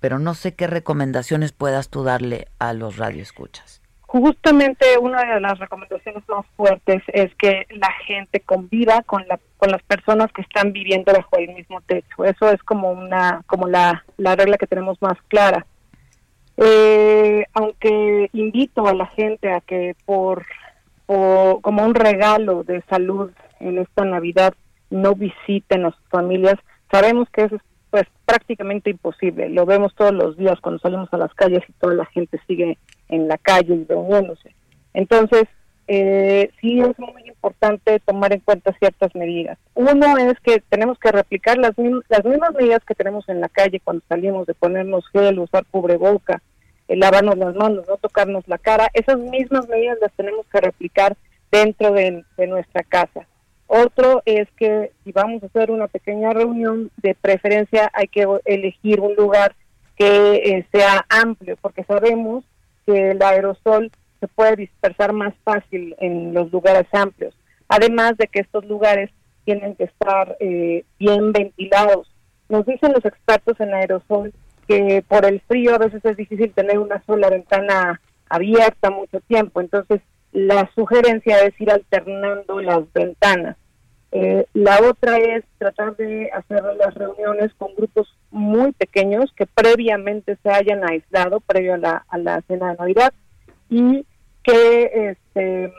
pero no sé qué recomendaciones puedas tú darle a los radioescuchas. Justamente una de las recomendaciones más fuertes es que la gente conviva con la con las personas que están viviendo bajo el mismo techo. Eso es como una como la, la regla que tenemos más clara. Eh, aunque invito a la gente a que por, como un regalo de salud en esta Navidad no visiten a sus familias, sabemos que eso es pues prácticamente imposible. Lo vemos todos los días cuando salimos a las calles y toda la gente sigue en la calle y reuniéndose. Entonces, eh, sí es muy importante tomar en cuenta ciertas medidas. Uno es que tenemos que replicar las, las mismas medidas que tenemos en la calle cuando salimos de ponernos gel, usar cubreboca, eh, lavarnos las manos, no tocarnos la cara. Esas mismas medidas las tenemos que replicar dentro de nuestra casa. Otro es que si vamos a hacer una pequeña reunión, de preferencia hay que elegir un lugar que eh, sea amplio, porque sabemos que el aerosol se puede dispersar más fácil en los lugares amplios. Además de que estos lugares tienen que estar eh, bien ventilados. Nos dicen los expertos en aerosol que por el frío a veces es difícil tener una sola ventana abierta mucho tiempo, entonces la sugerencia es ir alternando las ventanas. Eh, la otra es tratar de hacer las reuniones con grupos muy pequeños que previamente se hayan aislado previo a la, a la cena de Navidad y que este,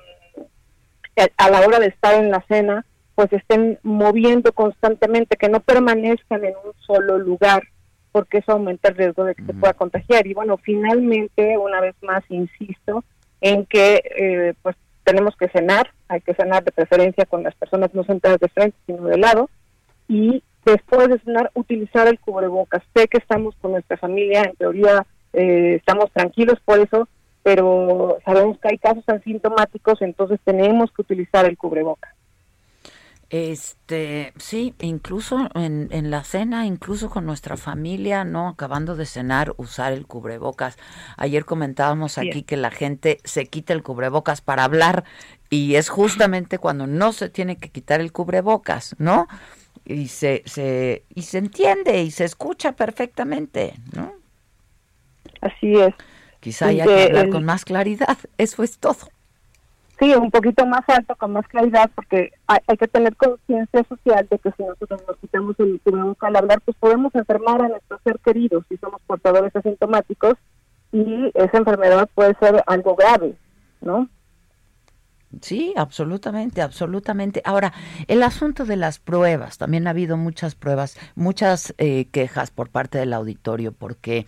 a la hora de estar en la cena pues estén moviendo constantemente, que no permanezcan en un solo lugar, porque eso aumenta el riesgo de que se pueda contagiar. Y bueno, finalmente, una vez más, insisto, en que eh, pues tenemos que cenar, hay que cenar de preferencia con las personas no sentadas de frente, sino de lado, y después de cenar utilizar el cubrebocas. Sé que estamos con nuestra familia, en teoría eh, estamos tranquilos por eso, pero sabemos que hay casos asintomáticos, entonces tenemos que utilizar el cubrebocas. Este, sí, incluso en, en, la cena, incluso con nuestra familia, no acabando de cenar, usar el cubrebocas. Ayer comentábamos aquí que la gente se quita el cubrebocas para hablar y es justamente cuando no se tiene que quitar el cubrebocas, ¿no? Y se, se y se entiende y se escucha perfectamente, ¿no? Así es. Quizá haya que hablar con más claridad, [laughs] eso es todo. Sí, un poquito más alto, con más claridad, porque hay, que tener conciencia social de que si nosotros nos quitamos el cubrebocas al hablar, pues podemos enfermar a nuestros ser queridos si somos portadores asintomáticos y esa enfermedad puede ser algo grave, ¿no? Sí, absolutamente, absolutamente. Ahora, el asunto de las pruebas, también ha habido muchas pruebas, muchas eh, quejas por parte del auditorio porque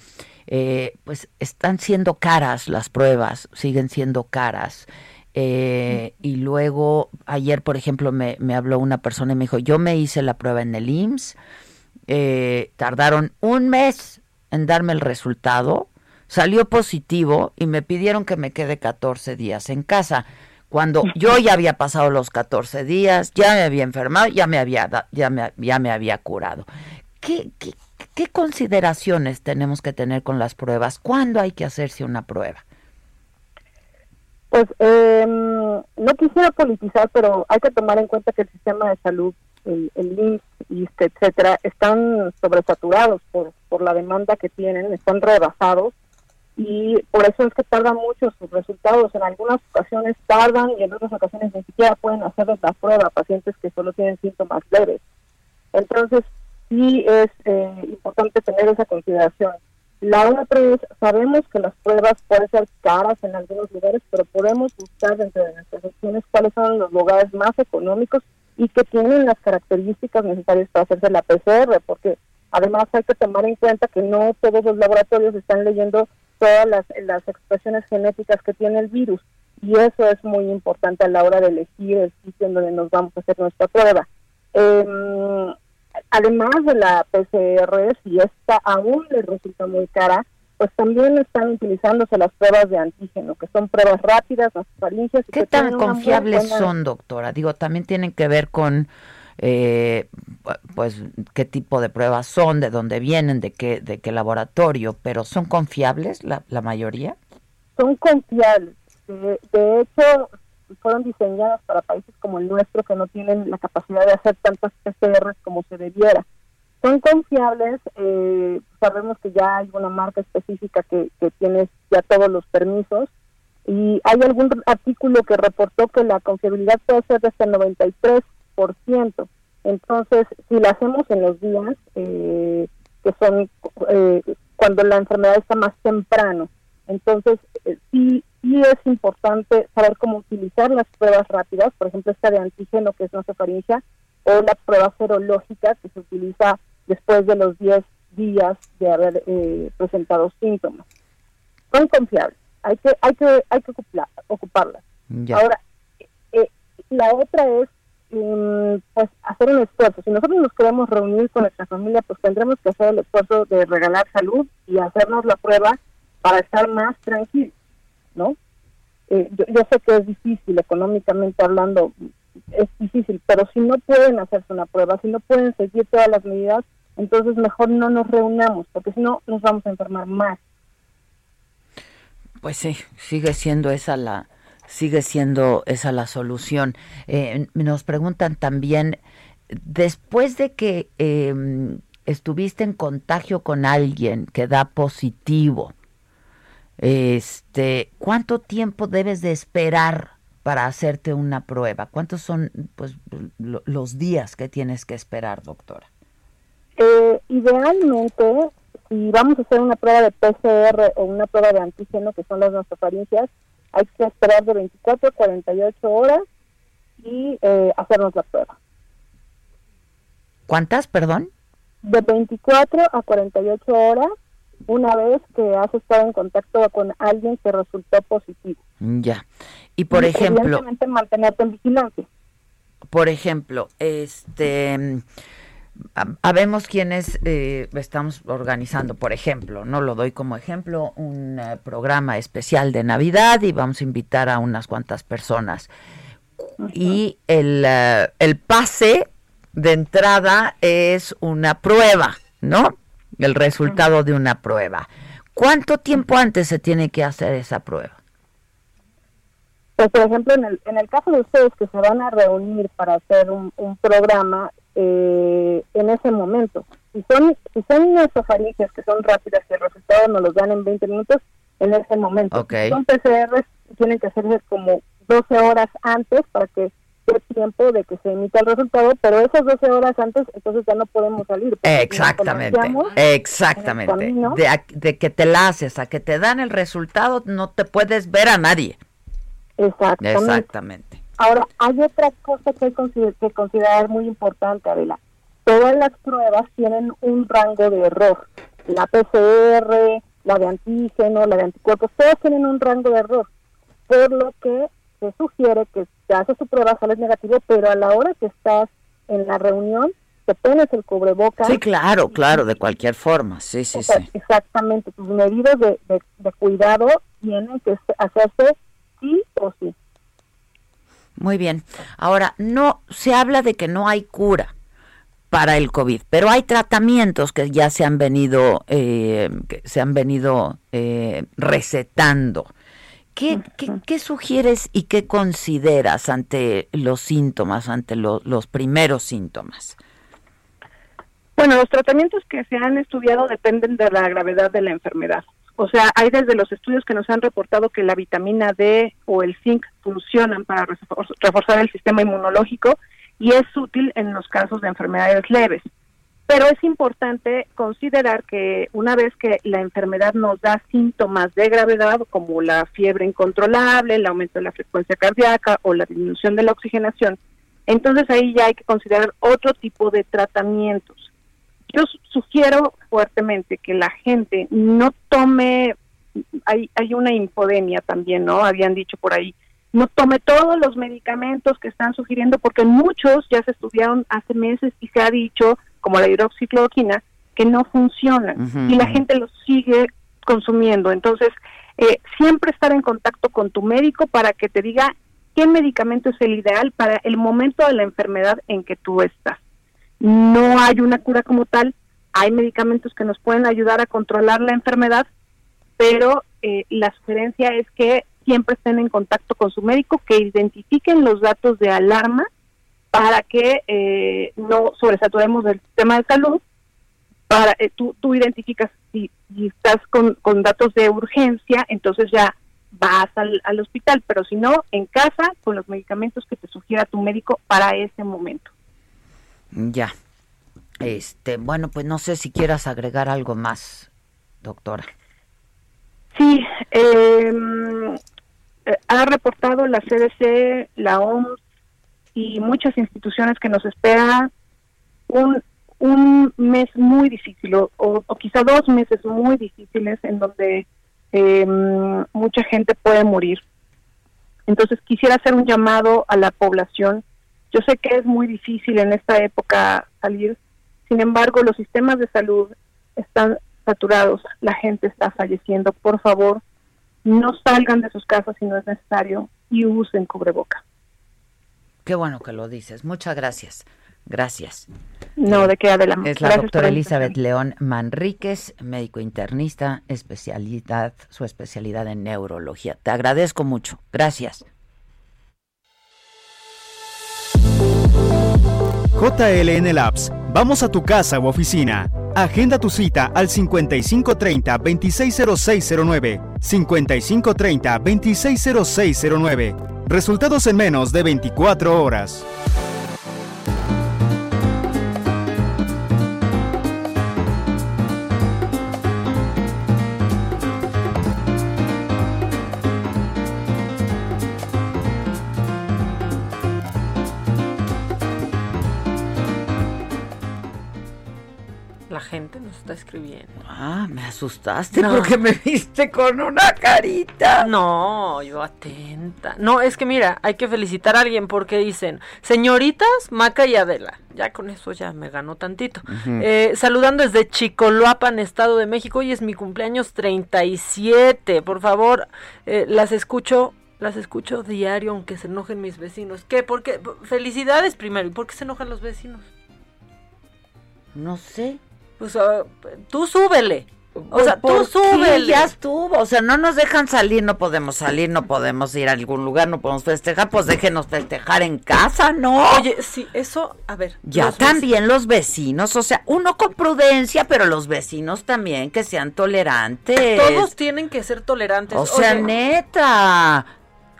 eh, pues están siendo caras las pruebas, siguen siendo caras. Eh, y luego, ayer, por ejemplo, me, me, habló una persona y me dijo, yo me hice la prueba en el IMSS, eh, tardaron un mes en darme el resultado, salió positivo y me pidieron que me quede 14 días en casa. Cuando yo ya había pasado los 14 días, ya me había enfermado, ya me había, ya me, ya me había curado. ¿Qué, qué, ¿Qué consideraciones tenemos que tener con las pruebas? ¿Cuándo hay que hacerse una prueba? Pues eh, no quisiera politizar, pero hay que tomar en cuenta que el sistema de salud, el, el IMSS, etcétera, están sobresaturados por, por la demanda que tienen, están rebasados y por eso es que tardan mucho sus resultados. En algunas ocasiones tardan y en otras ocasiones ni siquiera pueden hacerles la prueba a pacientes que solo tienen síntomas leves. Entonces, sí es eh, importante tener esa consideración. La otra es, sabemos que las pruebas pueden ser caras en algunos lugares, pero podemos buscar dentro de nuestras opciones cuáles son los lugares más económicos y que tienen las características necesarias para hacerse la PCR, porque además hay que tomar en cuenta que no todos los laboratorios están leyendo todas las, expresiones genéticas que tiene el virus y eso es muy importante a la hora de elegir el sitio en donde nos vamos a hacer nuestra prueba. Eh, además de la PCR, si esta aún les resulta muy cara, pues también están utilizándose las pruebas de antígeno, que son pruebas rápidas, nasofaringes. ¿Qué tan confiables son, doctora? Digo, también tienen que ver con, eh, pues, qué tipo de pruebas son, de dónde vienen, de qué, de qué laboratorio, pero ¿son confiables la, la mayoría? Son confiables. de hecho, fueron diseñadas para países como el nuestro que no tienen la capacidad de hacer tantas PCR como se debiera. son confiables, eh, sabemos que ya hay una marca específica que, que tiene ya todos los permisos y hay algún artículo que reportó que la confiabilidad puede ser de hasta el 93%. Entonces, si la hacemos en los días, eh, que son eh, cuando la enfermedad está más temprano, entonces eh, sí, sí es importante saber cómo utilizar las pruebas rápidas, por ejemplo, esta de antígeno que es nasofaringia, o la prueba serológica que se utiliza después de los 10 días de haber presentado síntomas. Son confiables hay que hay que hay que ocuparlas. Ahora, eh, la otra es mm, pues hacer un esfuerzo. Si nosotros nos queremos reunir con nuestra familia, pues tendremos que hacer el esfuerzo de regalar salud y hacernos la prueba para estar más tranquilos, ¿no? Eh, yo, yo, sé que es difícil económicamente hablando, es difícil, pero si no pueden hacerse una prueba, si no pueden seguir todas las medidas, entonces mejor no nos reunamos, porque si no nos vamos a enfermar más. Pues sí, sigue siendo esa la sigue siendo esa la solución. Eh, nos preguntan también después de que em, estuviste en contagio con alguien que da positivo, este, ¿cuánto tiempo debes de esperar para hacerte una prueba? ¿Cuántos son pues los días que tienes que esperar, doctora? Eh, idealmente si vamos a hacer una prueba de PCR o una prueba de antígeno, que son las nasofaringias, hay que esperar de 24 a 48 horas y eh, hacernos la prueba. ¿Cuántas, perdón? De 24 a 48 horas una vez que has estado en contacto con alguien que resultó positivo. Ya. Y por ejemplo... Evidentemente mantenerte en vigilancia. Por ejemplo, este habemos quienes eh, estamos organizando, por ejemplo, no lo doy como ejemplo, un eh, programa especial de Navidad y vamos a invitar a unas cuantas personas. Y el, eh, el pase de entrada es una prueba, ¿no? El resultado de una prueba. ¿Cuánto tiempo antes se tiene que hacer esa prueba? Pues, por ejemplo, en el, en el caso de ustedes que se van a reunir para hacer un, un programa, eh, en ese momento. Si son, si son nasofaringes que son rápidas y el resultado nos los dan en 20 minutos, en ese momento. Si son PCR, tienen que hacerse como 12 horas antes para que tiempo de que se emita el resultado, pero esas 12 horas antes, entonces ya no podemos salir. Exactamente, exactamente. De, de, que te la haces a que te dan el resultado, no te puedes ver a nadie. Exactamente. Exactamente. Ahora, hay otra cosa que hay que considerar muy importante, Adela. Todas las pruebas tienen un rango de error. La PCR, la de antígeno, la de anticuerpos, todas tienen un rango de error. Por lo que se sugiere que te haces tu prueba, sales negativo, pero a la hora que estás en la reunión, te pones el cubrebocas. Sí, claro, claro, de cualquier forma, sí, sí, sí. Exactamente, tus medidas de, de cuidado tienen que hacerse sí o sí. Muy bien. Ahora, no se habla de que no hay cura para el COVID, pero hay tratamientos que ya se han venido, eh, que se han venido eh, recetando. ¿Qué, qué, sugieres y qué consideras ante los síntomas, ante los primeros síntomas? Bueno, los tratamientos que se han estudiado dependen de la gravedad de la enfermedad. O sea, hay desde los estudios que nos han reportado que la vitamina D o el zinc funcionan para reforzar el sistema inmunológico y es útil en los casos de enfermedades leves. Pero es importante considerar que una vez que la enfermedad nos da síntomas de gravedad, como la fiebre incontrolable, el aumento de la frecuencia cardíaca o la disminución de la oxigenación, entonces ahí ya hay que considerar otro tipo de tratamientos. Yo sugiero fuertemente que la gente no tome, hay, hay una infodemia también, ¿no? Habían dicho por ahí, no tome todos los medicamentos que están sugiriendo, porque muchos ya se estudiaron hace meses y se ha dicho, como la hidroxicloroquina, que no funcionan y la gente los sigue consumiendo. Entonces, eh, siempre estar en contacto con tu médico para que te diga qué medicamento es el ideal para el momento de la enfermedad en que tú estás. No hay una cura como tal, hay medicamentos que nos pueden ayudar a controlar la enfermedad, pero eh, la sugerencia es que siempre estén en contacto con su médico, que identifiquen los datos de alarma para que eh, no sobresaturemos el sistema de salud para eh, tú, tú identificas si, si estás con, con datos de urgencia, entonces ya vas al, al hospital, pero si no, en casa con los medicamentos que te sugiera tu médico para ese momento. Ya. Este, bueno, pues no sé si quieras agregar algo más, doctora. Sí, eh, ha reportado la CDC, la OMS y muchas instituciones que nos espera un, un mes muy difícil o, o quizá dos meses muy difíciles en donde eh, mucha gente puede morir. Entonces quisiera hacer un llamado a la población. Yo sé que es muy difícil en esta época salir, sin embargo los sistemas de salud están saturados, la gente está falleciendo. Por favor, no salgan de sus casas si no es necesario y usen cubreboca. Qué bueno que lo dices. Muchas gracias. Gracias. No, de qué adelante. Es la doctora Elizabeth León Manríquez, médico internista, especialidad, su especialidad en neurología. Te agradezco mucho. Gracias. JLN Labs. Vamos a tu casa u oficina. Agenda tu cita al 5530-260609. 5530-260609. Resultados en menos de 24 horas. Escribiendo. Ah, me asustaste porque me viste con una carita. No, yo atenta. No, es que mira, hay que felicitar a alguien porque dicen, señoritas Maca y Adela. Ya con eso ya me ganó tantito. Eh, saludando desde Chicoloapan, Estado de México. Hoy es mi cumpleaños 37. Por favor, eh, las escucho. Las escucho diario, aunque se enojen mis vecinos. ¿Qué? Porque felicidades primero. ¿Y por qué se enojan los vecinos? No sé. Pues ah, tú súbele. O Pues, sea, tú súbele. Ya estuvo. O sea, no nos dejan salir, no podemos salir, no podemos ir a algún lugar, no podemos festejar. Pues déjenos festejar en casa, ¿no? Oye, sí, eso, a ver. Ya los también los vecinos, o sea, uno con prudencia, pero los vecinos también que sean tolerantes. Todos tienen que ser tolerantes. O sea, Oye, neta.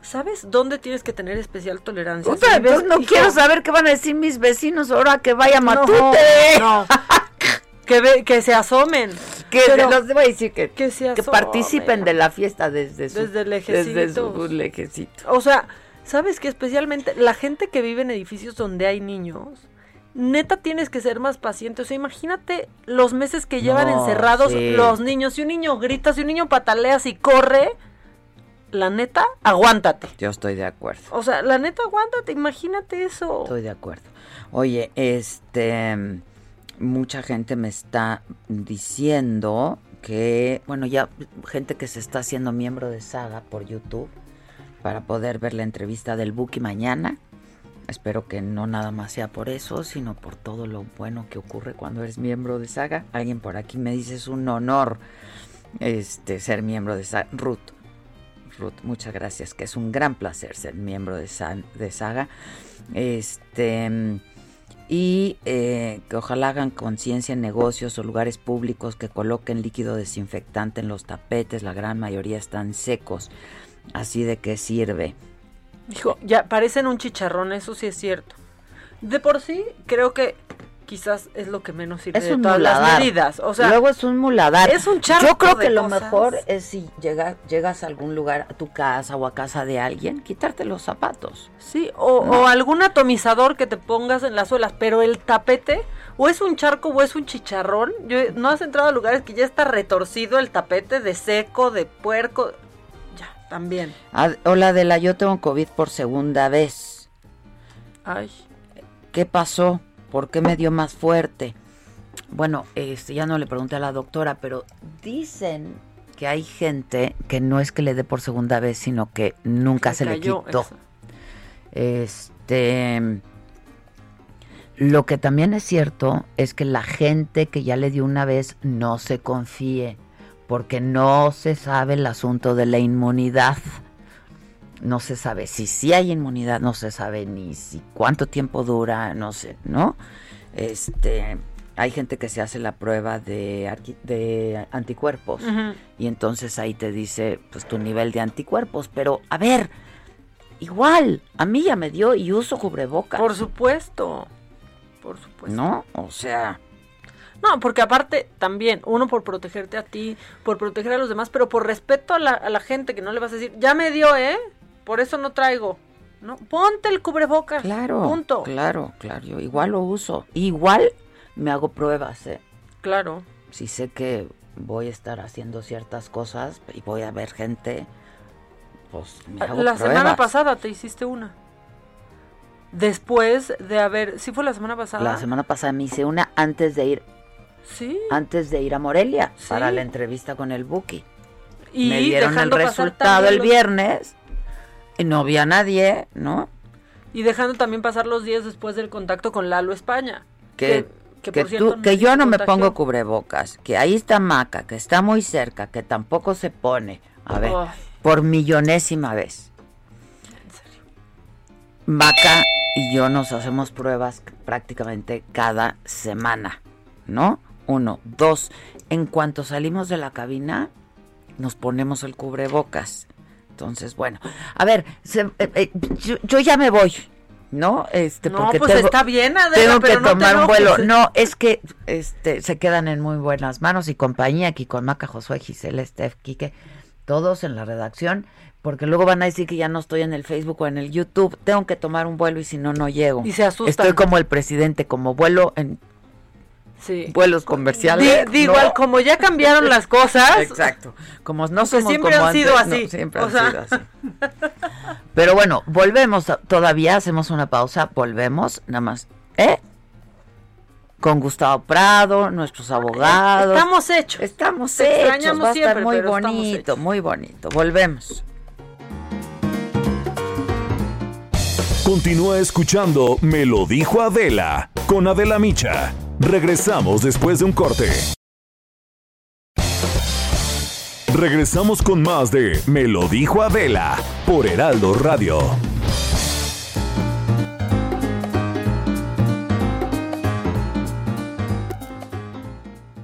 ¿Sabes dónde tienes que tener especial tolerancia? Ves- entonces no hijo, quiero saber qué van a decir mis vecinos ahora que vaya no, Matute. No, que, ve- que se asomen. Que Pero- se los debo decir que, que, se que asomen. participen de la fiesta desde su, Desde desde lejecitos. su lejecito. O sea, ¿sabes que Especialmente la gente que vive en edificios donde hay niños, neta tienes que ser más paciente. O sea, imagínate los meses que llevan No, encerrados sí. los niños. Si un niño grita, si un niño patalea, si corre, la neta, aguántate. Yo estoy de acuerdo. O sea, la neta, aguántate, imagínate eso. Estoy de acuerdo. Oye, este, mucha gente me está diciendo que, bueno, ya gente que se está haciendo miembro de Saga por YouTube para poder ver la entrevista del Buki mañana. Espero que no nada más sea por eso, sino por todo lo bueno que ocurre cuando eres miembro de Saga. Alguien por aquí me dice es un honor este ser miembro de Saga. Ruth, Ruth, muchas gracias, que es un gran placer ser miembro de, de Saga. Este y eh, que ojalá hagan conciencia en negocios o lugares públicos que coloquen líquido desinfectante en los tapetes, la gran mayoría están secos. Así de qué sirve. Dijo, ya parecen un chicharrón, eso sí es cierto. De por sí, creo que quizás es lo que menos sirve Es de un todas muladar. las medidas. O sea, Luego es un muladar. es un charco Yo creo de que lo mejor es si llega, llegas a algún lugar, a tu casa o a casa de alguien, quitarte los zapatos. Sí, o, No. o algún atomizador que te pongas en las suelas, pero el tapete, o es un charco o es un chicharrón. Yo, ¿No has entrado a lugares que ya está retorcido el tapete de seco, de puerco? Ya, también. Ah, hola Adela, yo tengo COVID por segunda vez. Ay. ¿Qué pasó? ¿Por qué me dio más fuerte? Bueno, este, ya no le pregunté a la doctora, pero dicen que hay gente que no es que le dé por segunda vez, sino que nunca Se se, le quitó. eso. Este, lo que también es cierto es que la gente que ya le dio una vez no se confíe, porque no se sabe el asunto de la inmunidad. No se sabe si sí hay inmunidad, no se sabe ni si cuánto tiempo dura, no sé, ¿no? Este, hay gente que se hace la prueba de, de anticuerpos y entonces ahí te dice pues tu nivel de anticuerpos, pero a ver, igual, a mí ya me dio y uso cubrebocas. Por supuesto. Por supuesto. ¿No? O sea, no, porque aparte también, uno por protegerte a ti, por proteger a los demás, pero por respeto a la, a la gente que no le vas a decir, ya me dio, ¿eh? Por eso no traigo. ¿no? Ponte el cubrebocas. Claro. Punto. Claro, claro. Yo igual lo uso. Igual me hago pruebas, ¿eh? Claro. Si sé que voy a estar haciendo ciertas cosas y voy a ver gente, pues me hago La pruebas. semana pasada te hiciste una. Después de haber, ¿sí fue la semana pasada? La semana pasada me hice una antes de ir Sí. antes de ir a Morelia Sí. para la entrevista con el Buki. Y me dieron el resultado el viernes no vi a nadie, ¿no? Y dejando también pasar los días después del contacto con Lalo España. Que, que que por cierto, tú- que no yo no me pongo cubrebocas, que ahí está Maca, que está muy cerca, que tampoco se pone. A ver, por millonésima vez. Maca y yo nos hacemos pruebas prácticamente cada semana, ¿no? Uno. Dos, en cuanto salimos de la cabina, nos ponemos el cubrebocas. Entonces, bueno, a ver, se- eh, eh, yo, yo ya me voy, ¿no? Este, No, porque pues tengo- está bien, Adela, tengo que te tomar un vuelo. No, es que este se quedan en muy buenas manos y compañía aquí con Maca, Josué, Gisela, Steph, Quique, todos en la redacción, porque luego van a decir que ya no estoy en el Facebook o en el YouTube. Tengo que tomar un vuelo y si no, no llego. Y se asustan. Estoy como el presidente, como vuelo en Sí. vuelos comerciales. ¿no? igual, como ya cambiaron las cosas. [laughs] Exacto. Como no Que somos siempre como han sido antes, no, así, siempre o han sea. sido así. Pero bueno, volvemos todavía, hacemos una pausa, volvemos, nada más. ¿Eh? Con Gustavo Prado, nuestros abogados. Estamos hechos. Estamos hechos. extrañamos Va a estar siempre, muy pero estamos bonito, muy bonito. Volvemos. Continúa escuchando Me lo dijo Adela con Adela Micha. Regresamos después de un corte. Regresamos con más de Me lo dijo Adela por Heraldo Radio.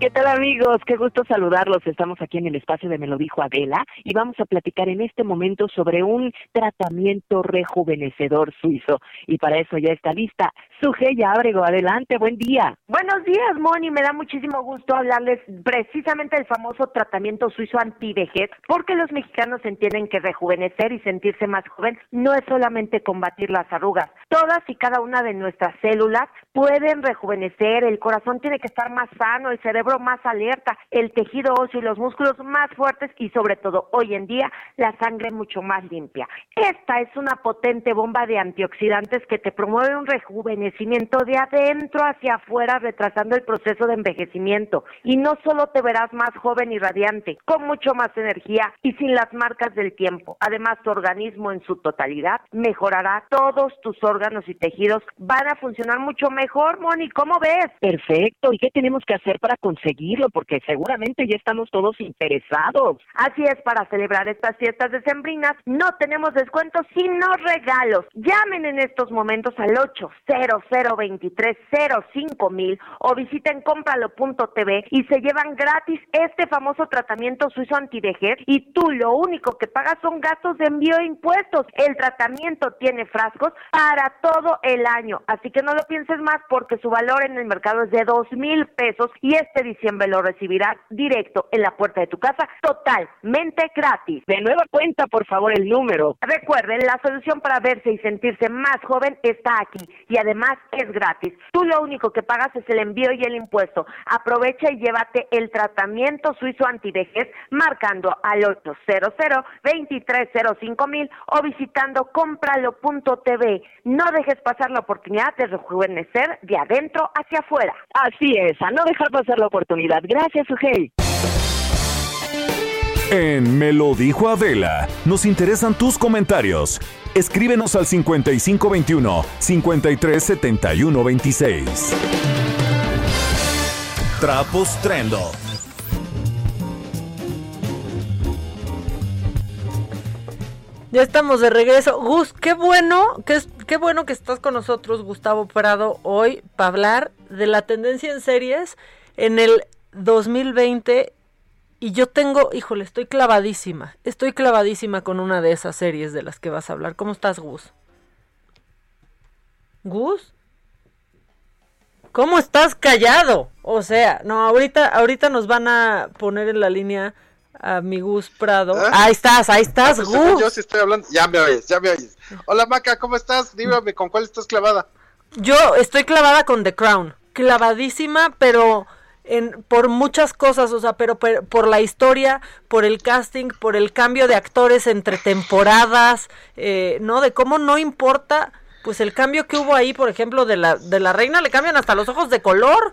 ¿Qué tal amigos? Qué gusto saludarlos. Estamos aquí en el espacio de Me lo dijo Adela y vamos a platicar en este momento sobre un tratamiento rejuvenecedor suizo. Y para eso ya está lista Sugeya Ábrego. Adelante, buen día. Buenos días, Moni. Me da muchísimo gusto hablarles precisamente del famoso tratamiento suizo antivejez, porque los mexicanos entienden que rejuvenecer y sentirse más joven no es solamente combatir las arrugas. Todas y cada una de nuestras células pueden rejuvenecer, el corazón tiene que estar más sano, el cerebro más alerta, el tejido óseo y los músculos más fuertes y sobre todo hoy en día la sangre mucho más limpia. Esta es una potente bomba de antioxidantes que te promueve un rejuvenecimiento de adentro hacia afuera, retrasando el proceso de envejecimiento. Y no solo te verás más joven y radiante, con mucho más energía y sin las marcas del tiempo. Además, tu organismo en su totalidad mejorará, todos tus órganos y tejidos van a funcionar mucho mejor, Moni. ¿Cómo ves? Perfecto. ¿Y qué tenemos que hacer para conseguirlo? Porque seguramente ya estamos todos interesados. Así es, para celebrar estas fiestas decembrinas no tenemos descuentos sino regalos. Llamen en estos momentos al 800 mil o visiten cómpralo.tv y se llevan gratis este famoso tratamiento suizo antivejez y tú lo único que pagas son gastos de envío e impuestos. El tratamiento tiene frascos para todo el año, así que no lo pienses más porque su valor en el mercado es de dos mil pesos y este diciembre lo recibirás directo en la puerta de tu casa totalmente gratis. De nueva cuenta, por favor, el número. Recuerden, la solución para verse y sentirse más joven está aquí y además es gratis. Tú lo único que pagas es el envío y el impuesto. Aprovecha y llévate el tratamiento suizo antivejez marcando al 800 2305 mil o visitando cómpralo.tv. No dejes pasar la oportunidad de rejuvenecer de adentro hacia afuera. Así es, a no dejar pasar la oportunidad. Gracias, Sugey. En Me lo dijo Adela, nos interesan tus comentarios. Escríbenos al 5521 537126. Trapos Trendo. Ya estamos de regreso. Gus, qué bueno es qué bueno que estás con nosotros, Gustavo Prado, hoy para hablar de la tendencia en series en el 2020 y yo tengo, híjole, estoy clavadísima, estoy clavadísima con una de esas series de las que vas a hablar. ¿Cómo estás, Gus? ¿Gus? ¿Cómo estás callado? O sea, no, ahorita, ahorita nos van a poner en la línea a mi Gus Prado. ¿Ah? Ahí estás, ahí estás, Ah, pues, Gus. Yo sí estoy hablando. Ya me oyes, ya me oyes. Hola Maca, ¿cómo estás? Dígame, ¿con cuál estás clavada? Yo estoy clavada con The Crown, clavadísima, pero en, por muchas cosas, o sea, pero, per- por la historia, por el casting, por el cambio de actores entre temporadas, eh, ¿no? De cómo no importa, pues el cambio que hubo ahí, por ejemplo, de la, de la reina, le cambian hasta los ojos de color.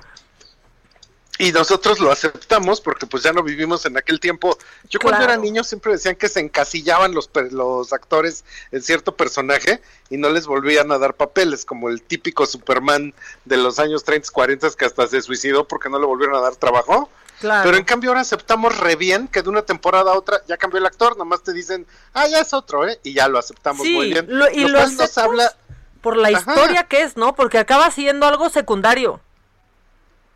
Y nosotros lo aceptamos porque pues ya no vivimos en aquel tiempo. Yo cuando era niño siempre decían que se encasillaban los, los actores en cierto personaje y no les volvían a dar papeles, como el típico Superman de los años 30, 40 que hasta se suicidó porque no le volvieron a dar trabajo. Claro. Pero en cambio ahora aceptamos re bien que de una temporada a otra ya cambió el actor, nomás te dicen, ah, ya es otro, ¿eh? Y ya lo aceptamos Sí, muy bien. lo- y lo cual nos habla, por la Ajá. historia que es, ¿no? Porque acaba siendo algo secundario.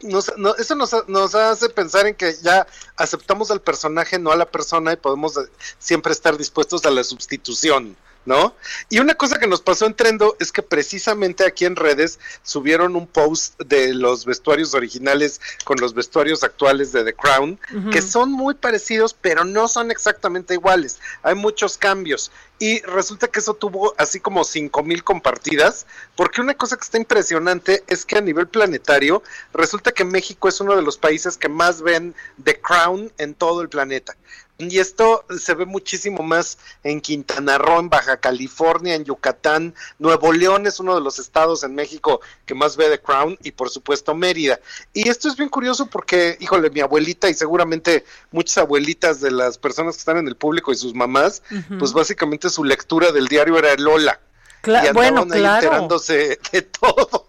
Nos- no- eso nos, nos hace pensar en que ya aceptamos al personaje, no a la persona, y podemos eh, siempre estar dispuestos a la sustitución, ¿no? Y una cosa que nos pasó en Trendo es que precisamente aquí en redes subieron un post de los vestuarios originales con los vestuarios actuales de The Crown, que son muy parecidos, pero no son exactamente iguales. Hay muchos cambios. Y resulta que eso tuvo así como cinco mil compartidas, porque una cosa que está impresionante es que a nivel planetario resulta que México es uno de los países que más ven The Crown en todo el planeta. Y esto se ve muchísimo más en Quintana Roo, en Baja California, en Yucatán. Nuevo León es uno de los estados en México que más ve The Crown y por supuesto Mérida. Y esto es bien curioso porque, híjole, mi abuelita y seguramente muchas abuelitas de las personas que están en el público y sus mamás, pues básicamente su lectura del diario era Lola. Cla- y bueno, andaban ahí claro. enterándose de todo.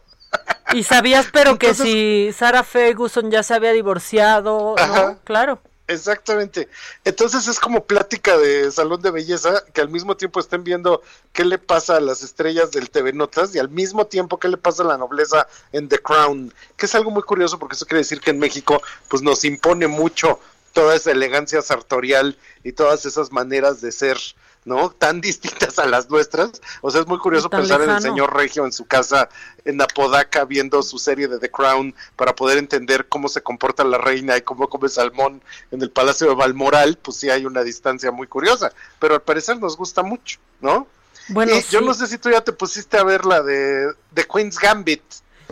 Y sabías, pero que si Sarah Ferguson ya se había divorciado, ¿no? Claro. Exactamente. Entonces es como plática de salón de belleza que al mismo tiempo estén viendo qué le pasa a las estrellas del TV Notas y al mismo tiempo qué le pasa a la nobleza en The Crown, que es algo muy curioso porque eso quiere decir que en México pues nos impone mucho toda esa elegancia sartorial y todas esas maneras de ser, ¿no? Tan [laughs] distintas a las nuestras. O sea, es muy curioso pensar en el señor Regio en su casa en Apodaca viendo su serie de The Crown para poder entender cómo se comporta la reina y cómo come salmón en el Palacio de Balmoral, pues sí hay una distancia muy curiosa, pero al parecer nos gusta mucho, ¿no? Bueno, y yo no sé si tú ya te pusiste a ver la de, de Queen's Gambit.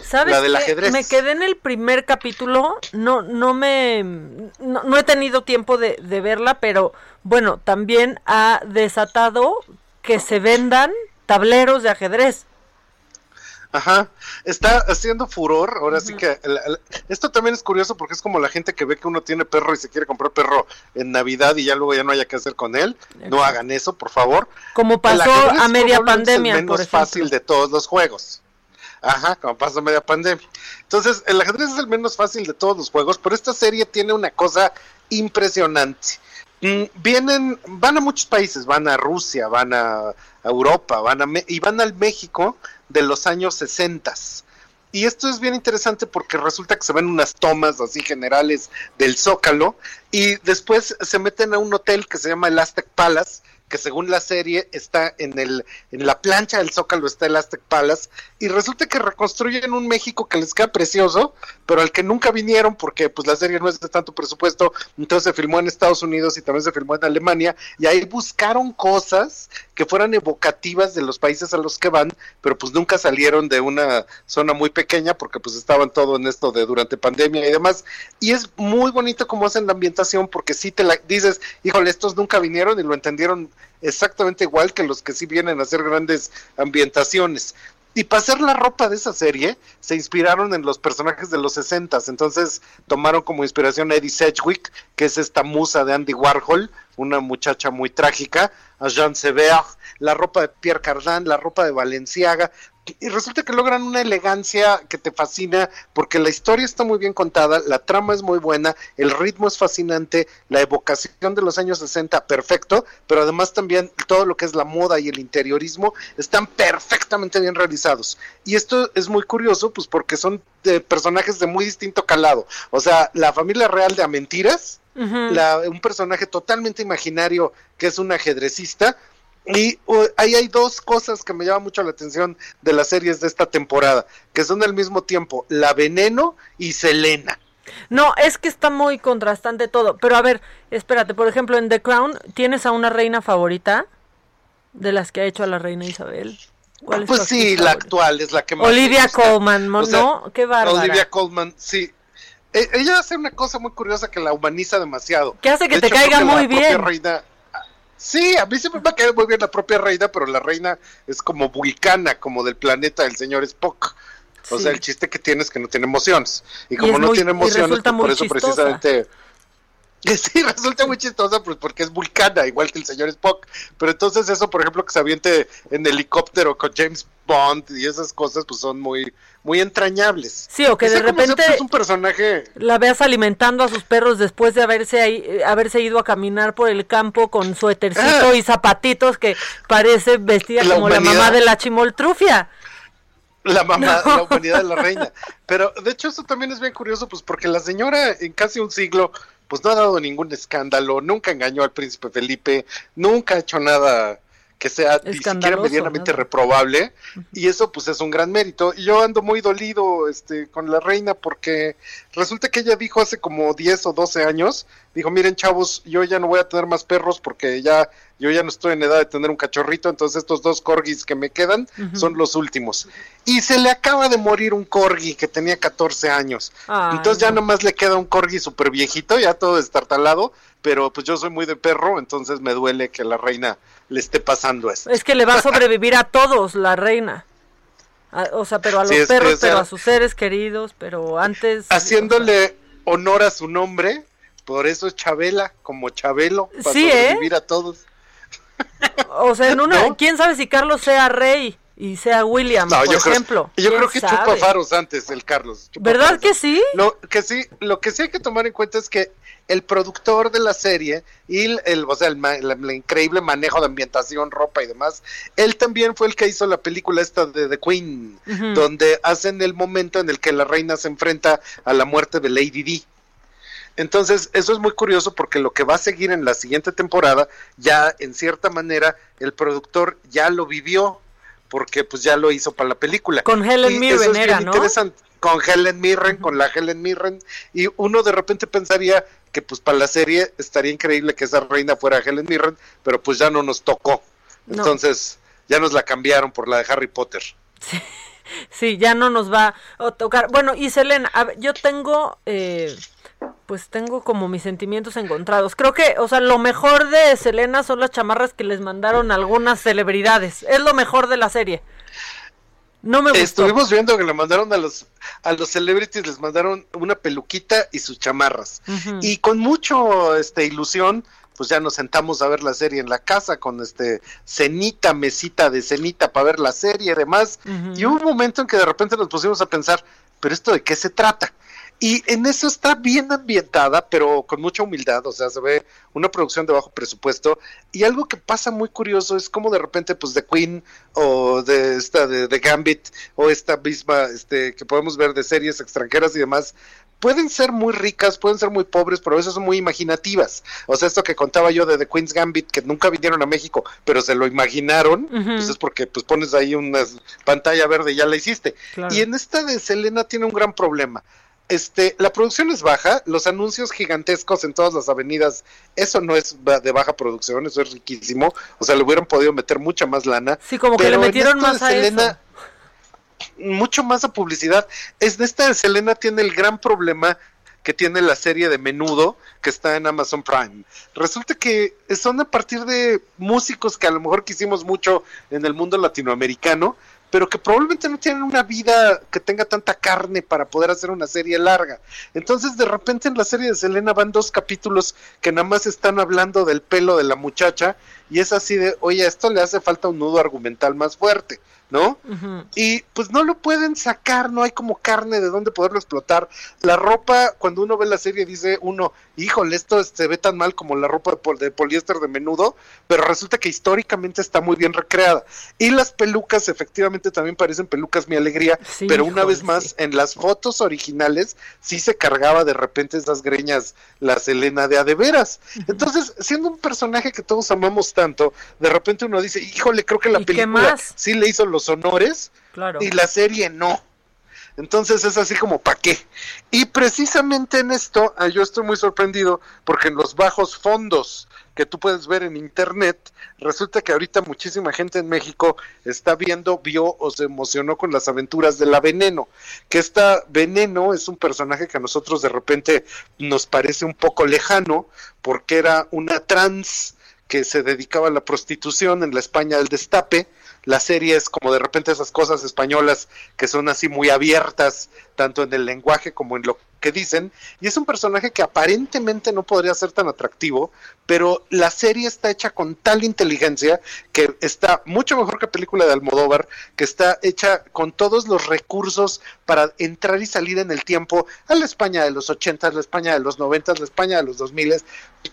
¿Sabes La del ajedrez. Me quedé en el primer capítulo, no, no me, no, no he tenido tiempo de, de verla, pero bueno, también ha desatado que se vendan tableros de ajedrez. Ajá, está haciendo furor, ahora sí que esto también es curioso porque es como la gente que ve que uno tiene perro y se quiere comprar perro en Navidad y ya luego ya no haya que hacer con él, no hagan eso, por favor. Como pasó a media probablemente es pandemia, el menos por fácil de todos los juegos. Ajá, como pasó media pandemia. Entonces, el ajedrez es el menos fácil de todos los juegos, pero esta serie tiene una cosa impresionante. Mm, vienen, van a muchos países, van a Rusia, van a, Europa, van a y van al México de los años 60. Y esto es bien interesante porque resulta que se ven unas tomas así generales del Zócalo y después se meten a un hotel que se llama el Aztec Palace, que según la serie está en el en la plancha del Zócalo está el Aztec Palace y resulta que reconstruyen un México que les queda precioso, pero al que nunca vinieron porque pues la serie no es de tanto presupuesto, entonces se filmó en Estados Unidos y también se filmó en Alemania y ahí buscaron cosas que fueran evocativas de los países a los que van, pero pues nunca salieron de una zona muy pequeña porque pues estaban todo en esto de durante pandemia y demás. Y es muy bonito cómo hacen la ambientación porque si te la dices, híjole, estos nunca vinieron y lo entendieron exactamente igual que los que sí vienen a hacer grandes ambientaciones. Y para hacer la ropa de esa serie, se inspiraron en los personajes de los 60 entonces tomaron como inspiración a Eddie Sedgwick, que es esta musa de Andy Warhol, una muchacha muy trágica, a Jean Sever, la ropa de Pierre Cardin, la ropa de Valenciaga, y resulta que logran una elegancia que te fascina porque la historia está muy bien contada, la trama es muy buena, el ritmo es fascinante, la evocación de los años 60 perfecto, pero además también todo lo que es la moda y el interiorismo están perfectamente bien realizados. Y esto es muy curioso pues porque son de personajes de muy distinto calado. O sea, la familia real de Amentiras, la, un personaje totalmente imaginario que es un ajedrecista, y uh, ahí hay dos cosas que me llaman mucho la atención de las series de esta temporada, que son al mismo tiempo La Veneno y Selena. No, es que está muy contrastante todo. Pero a ver, espérate, por ejemplo, en The Crown, ¿tienes a una reina favorita de las que ha hecho a la reina Isabel? ¿Cuál es Pues sí, la actual es la que más. Olivia. Colman, ¿no? O sea, Qué bárbara. Olivia Colman, sí. E- ella hace una cosa muy curiosa que la humaniza demasiado. Que hace que De te hecho, caiga muy bien. reina- Sí, a mí siempre me ha caído muy bien la propia reina, pero la reina es como vulcana, como del planeta del señor Spock. O Sí. sea, el chiste que tiene es que no tiene emociones. Y como no muy- tiene emociones, pues por eso chistosa. precisamente... Sí, resulta muy chistosa pues, porque es vulcana, igual que el señor Spock. Pero entonces eso, por ejemplo, que se aviente en helicóptero con James Bond y esas cosas, pues son muy, muy entrañables. Sí, o que de Ese repente es un personaje... la veas alimentando a sus perros después de haberse, ahí- eh, haberse ido a caminar por el campo con suétercito Ah. y zapatitos que parece vestida La como la mamá de la chimoltrufia. La mamá, No. la humanidad de la reina. Pero de hecho eso también es bien curioso, pues porque la señora en casi un siglo, pues no ha dado ningún escándalo, nunca engañó al príncipe Felipe, nunca ha hecho nada que sea ni siquiera medianamente reprobable y eso pues es un gran mérito. Y yo ando muy dolido este con la reina porque resulta que ella dijo hace como 10 o 12 años dijo miren chavos yo ya no voy a tener más perros porque ya yo ya no estoy en edad de tener un cachorrito entonces estos dos corgis que me quedan son los últimos y se le acaba de morir un corgi que tenía 14 años Ay, entonces ya no. nomás le queda un corgi súper viejito ya todo destartalado pero pues yo soy muy de perro entonces me duele que la reina le esté pasando eso Es que le va a sobrevivir a todos la reina. A- o sea, pero a los Sí, perros, pero a sus seres queridos, pero antes... haciéndole honor a su nombre, por eso es Chabela, como Chabelo, para Sí, ¿eh? sobrevivir a todos. O sea, en una... ¿No? ¿Quién sabe si Carlos sea rey y sea William, No, por yo creo, ejemplo? yo ¿Quién creo que sabe? chupa faros antes el Carlos. ¿Verdad faros que sí? Lo que sí, lo que sí hay que tomar en cuenta es que el productor de la serie y el, el- o sea, el, ma- el- el increíble manejo de ambientación, ropa y demás, él también fue el que hizo la película esta de The Queen, donde hacen el momento en el que la reina se enfrenta a la muerte de Lady Di. Entonces, eso es muy curioso porque lo que va a seguir en la siguiente temporada, ya en cierta manera, el productor ya lo vivió, porque pues ya lo hizo para la película. Con Helen Y Mirren eso es bien era, ¿no? interesante. Con Helen Mirren, con la Helen Mirren, y uno de repente pensaría que pues para la serie estaría increíble que esa reina fuera Helen Mirren, pero pues ya no nos tocó. No. Entonces, ya nos la cambiaron por la de Harry Potter. Sí, [laughs] ya no nos va a tocar. Bueno, y Selena, a ver, yo tengo, eh, pues tengo como mis sentimientos encontrados. Creo que, o sea, lo mejor de Selena son las chamarras que les mandaron algunas celebridades. Es lo mejor de la serie. No me gustó. Estuvimos viendo que le mandaron a los a los celebrities les mandaron una peluquita y sus chamarras. Y con mucho este ilusión, pues ya nos sentamos a ver la serie en la casa con este cenita, mesita de cenita para ver la serie y demás. Y hubo un momento en que de repente nos pusimos a pensar, pero esto de qué se trata? Y en eso está bien ambientada, pero con mucha humildad, o sea, se ve una producción de bajo presupuesto. Y algo que pasa muy curioso es como de repente, pues, de Queen o de esta de, de Gambit o esta misma, este, que podemos ver de series extranjeras y demás, pueden ser muy ricas, pueden ser muy pobres, pero a veces son muy imaginativas. O sea, esto que contaba yo de The Queen's Gambit, que nunca vinieron a México, pero se lo imaginaron, Ujú. pues es porque pues pones ahí una pantalla verde y ya la hiciste. Claro. Y en esta de Selena tiene un gran problema. Este, la producción es baja, los anuncios gigantescos en todas las avenidas, eso no es de baja producción, eso es riquísimo, o sea, le hubieran podido meter mucha más lana. Sí, como que le metieron más a eso. mucho más a publicidad. Es de esta de Selena tiene el gran problema que tiene la serie de Menudo que está en Amazon Prime. Resulta que son a partir de músicos que a lo mejor quisimos mucho en el mundo latinoamericano, pero que probablemente no tienen una vida que tenga tanta carne para poder hacer una serie larga. Entonces, de repente en la serie de Selena van dos capítulos que nada más están hablando del pelo de la muchacha y es así de, oye, a esto le hace falta un nudo argumental más fuerte. ¿no? Y pues no lo pueden sacar, no hay como carne de dónde poderlo explotar. La ropa, cuando uno ve la serie, dice uno, híjole, esto se ve tan mal como la ropa de, de poliéster de menudo, pero resulta que históricamente está muy bien recreada. Y las pelucas efectivamente también parecen pelucas mi alegría, pero una vez más, en las fotos originales sí se cargaba de repente esas greñas la Selena de Adeveras. Entonces, siendo un personaje que todos amamos tanto, de repente uno dice, híjole, creo que la película sí le hizo los honores y la serie no. Entonces es así como, ¿para qué? Y precisamente en esto ah, yo estoy muy sorprendido porque en los bajos fondos que tú puedes ver en internet, resulta que ahorita muchísima gente en México está viendo, vio o se emocionó con las aventuras de la Veneno, que esta Veneno es un personaje que a nosotros de repente nos parece un poco lejano porque era una trans que se dedicaba a la prostitución en la España del destape, la serie es como de repente esas cosas españolas que son así muy abiertas, tanto en el lenguaje como en lo que dicen, y es un personaje que aparentemente no podría ser tan atractivo, pero la serie está hecha con tal inteligencia que está mucho mejor que película de Almodóvar, que está hecha con todos los recursos para entrar y salir en el tiempo a la España de los 80, la España de los 90, la España de los 2000,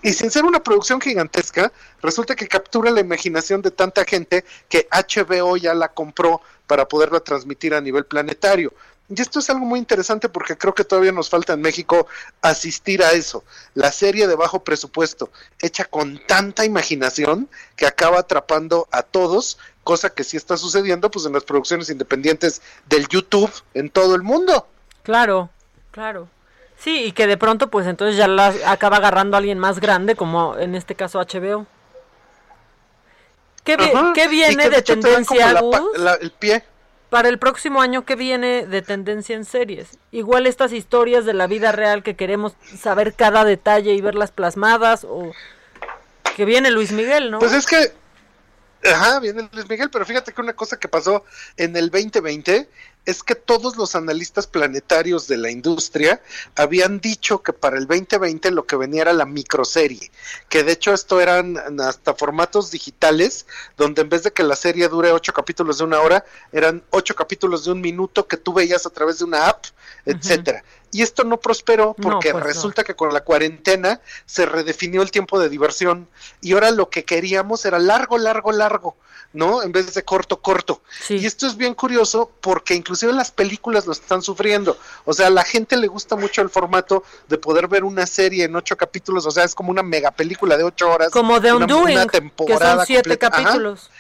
y sin ser una producción gigantesca, resulta que captura la imaginación de tanta gente que HBO ya la compró para poderla transmitir a nivel planetario. Y esto es algo muy interesante porque creo que todavía nos falta en México asistir a eso. La serie de bajo presupuesto, hecha con tanta imaginación que acaba atrapando a todos, cosa que sí está sucediendo pues en las producciones independientes del YouTube en todo el mundo. Claro, claro. Sí, y que de pronto pues entonces ya la acaba agarrando a alguien más grande, como en este caso HBO. ¿Qué, viene de, tendencia, el pie para el próximo año, ¿qué viene de tendencia en series? Igual estas historias de la vida real que queremos saber cada detalle y verlas plasmadas, o que viene Luis Miguel, ¿no? Pues es que, ajá, viene Luis Miguel, pero fíjate que una cosa que pasó en el 2020 es que todos los analistas planetarios de la industria habían dicho que para el 2020 lo que venía era la microserie, que de hecho esto eran hasta formatos digitales, donde en vez de que la serie dure ocho capítulos de una hora, eran ocho capítulos de un minuto que tú veías a través de una app, etcétera. Y esto no prosperó porque pues resulta que con la cuarentena se redefinió el tiempo de diversión y ahora lo que queríamos era largo, largo, largo. ¿no? En vez de corto, corto. Y esto es bien curioso porque inclusive las películas lo están sufriendo. O sea, a la gente le gusta mucho el formato de poder ver una serie en ocho capítulos, o sea, es como una mega película de ocho horas. Como de Undoing, que son siete capítulos.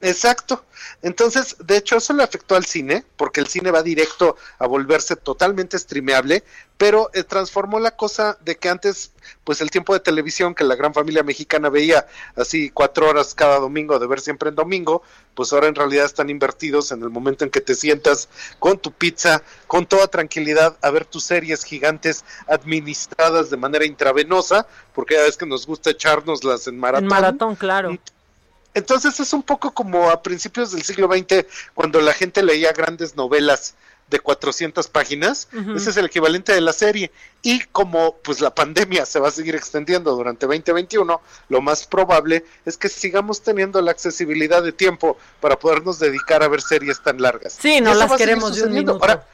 Exacto. Entonces, de hecho, eso le afectó al cine, porque el cine va directo a volverse totalmente streameable, pero eh, transformó la cosa de que antes, pues el tiempo de televisión que la gran familia mexicana veía así cuatro horas cada domingo, de ver siempre en domingo, pues ahora en realidad están invertidos en el momento en que te sientas con tu pizza, con toda tranquilidad, a ver tus series gigantes administradas de manera intravenosa, porque ya ves que nos gusta echárnoslas en maratón. En maratón, claro. Entonces es un poco como a principios del siglo XX, cuando la gente leía grandes novelas de 400 páginas, ese es el equivalente de la serie. Y como pues la pandemia se va a seguir extendiendo durante 2021, lo más probable es que sigamos teniendo la accesibilidad de tiempo para podernos dedicar a ver series tan largas. Sí, no las queremos de un minuto. Ahora,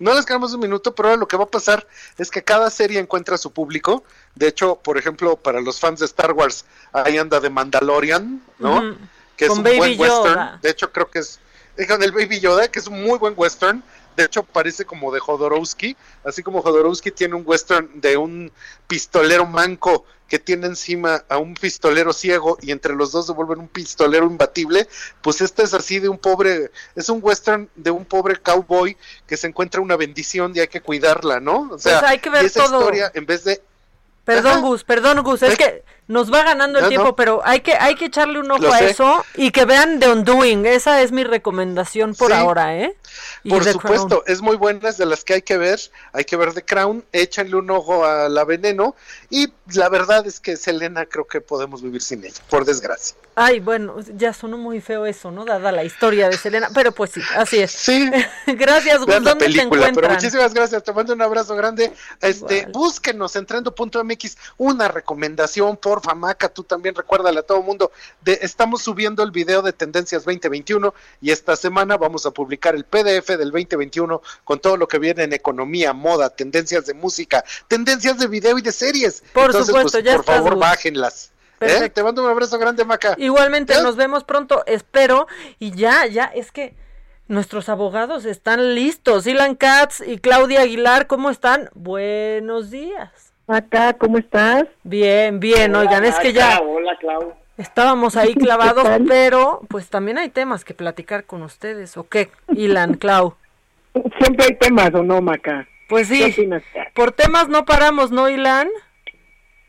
no les quedamos un minuto, pero ahora lo que va a pasar es que cada serie encuentra su público. De hecho, por ejemplo, para los fans de Star Wars, ahí anda de Mandalorian, ¿no? Que es un buen western. De hecho, creo que es. Con el Baby Yoda, que es un muy buen western. De hecho, parece como de Jodorowsky, así como Jodorowsky tiene un western de un pistolero manco que tiene encima a un pistolero ciego y entre los dos se vuelven un pistolero imbatible, pues este es así de un pobre, es un western de un pobre cowboy que se encuentra una bendición y hay que cuidarla, ¿no? O sea, pues hay que ver esa historia en vez de Perdón, Gus, perdón, Gus, es que nos va ganando el tiempo, pero hay que hay que echarle un ojo a eso y que vean The Undoing, esa es mi recomendación por ahora, ¿eh? por supuesto, es muy buena, es de las que hay que ver, hay que ver The Crown, échanle un ojo a La Veneno y la verdad es que Selena creo que podemos vivir sin ella, por desgracia. Ay, bueno, ya sonó muy feo eso, ¿no? Dada la historia de Selena, pero pues sí, así es. Sí. [laughs] gracias, Gus, ¿dónde te encuentran? Pero muchísimas gracias, te mando un abrazo grande. Este, búsquenos en trendo.mx una recomendación, por porfa, Maca, tú también recuérdale a todo el mundo. De, estamos subiendo el video de Tendencias 2021 y esta semana vamos a publicar el PDF del 2021 con todo lo que viene en economía, moda, tendencias de música, tendencias de video y de series. Por Entonces, supuesto, pues, ya por estás, favor, Gus. bájenlas. ¿Eh? Te mando un abrazo grande, Maca. Igualmente, ¿Ya? nos vemos pronto, espero. Y ya, ya, es que nuestros abogados están listos. Ilan Katz y Claudia Aguilar, ¿cómo están? Buenos días. Acá, ¿cómo estás? Bien, bien, oigan, es que ya Hola, Clau. estábamos ahí [laughs] clavados, pero pues también hay temas que platicar con ustedes, ¿o qué? Ilan, Clau. [laughs] Siempre hay temas, ¿o no, Maca? Pues ¿Qué sí, opinas? por temas no paramos, ¿no, Ilan?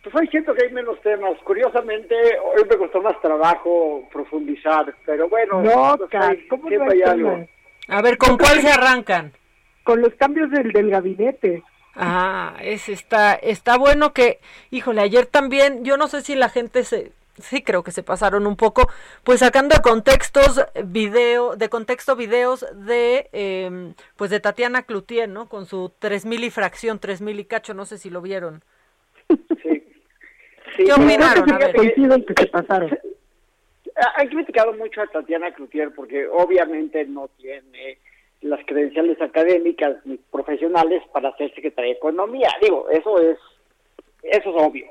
Pues hoy siento que hay menos temas. Curiosamente, hoy me costó más trabajo profundizar, pero bueno, No, pues, hay- ¿cómo no siempre hay algo. A ver, ¿con cuál se arrancan? Con los cambios del, del gabinete. Ah, ese está, está bueno que, híjole, ayer también, yo no sé si la gente se, sí creo que se pasaron un poco, pues sacando de contextos video, de contexto videos de, em, pues de Tatiana Cloutier, ¿no? Con su tres mil y fracción, tres mil y cacho, no sé si lo vieron. Sí, ¿Qué pero opinaron? A fíjate ver. que- Coincido en que se pasaron. Ah, Han criticado mucho a Tatiana Cloutier porque obviamente no tiene las credenciales académicas ni profesionales para ser secretaria de Economía. Digo, eso es eso es obvio.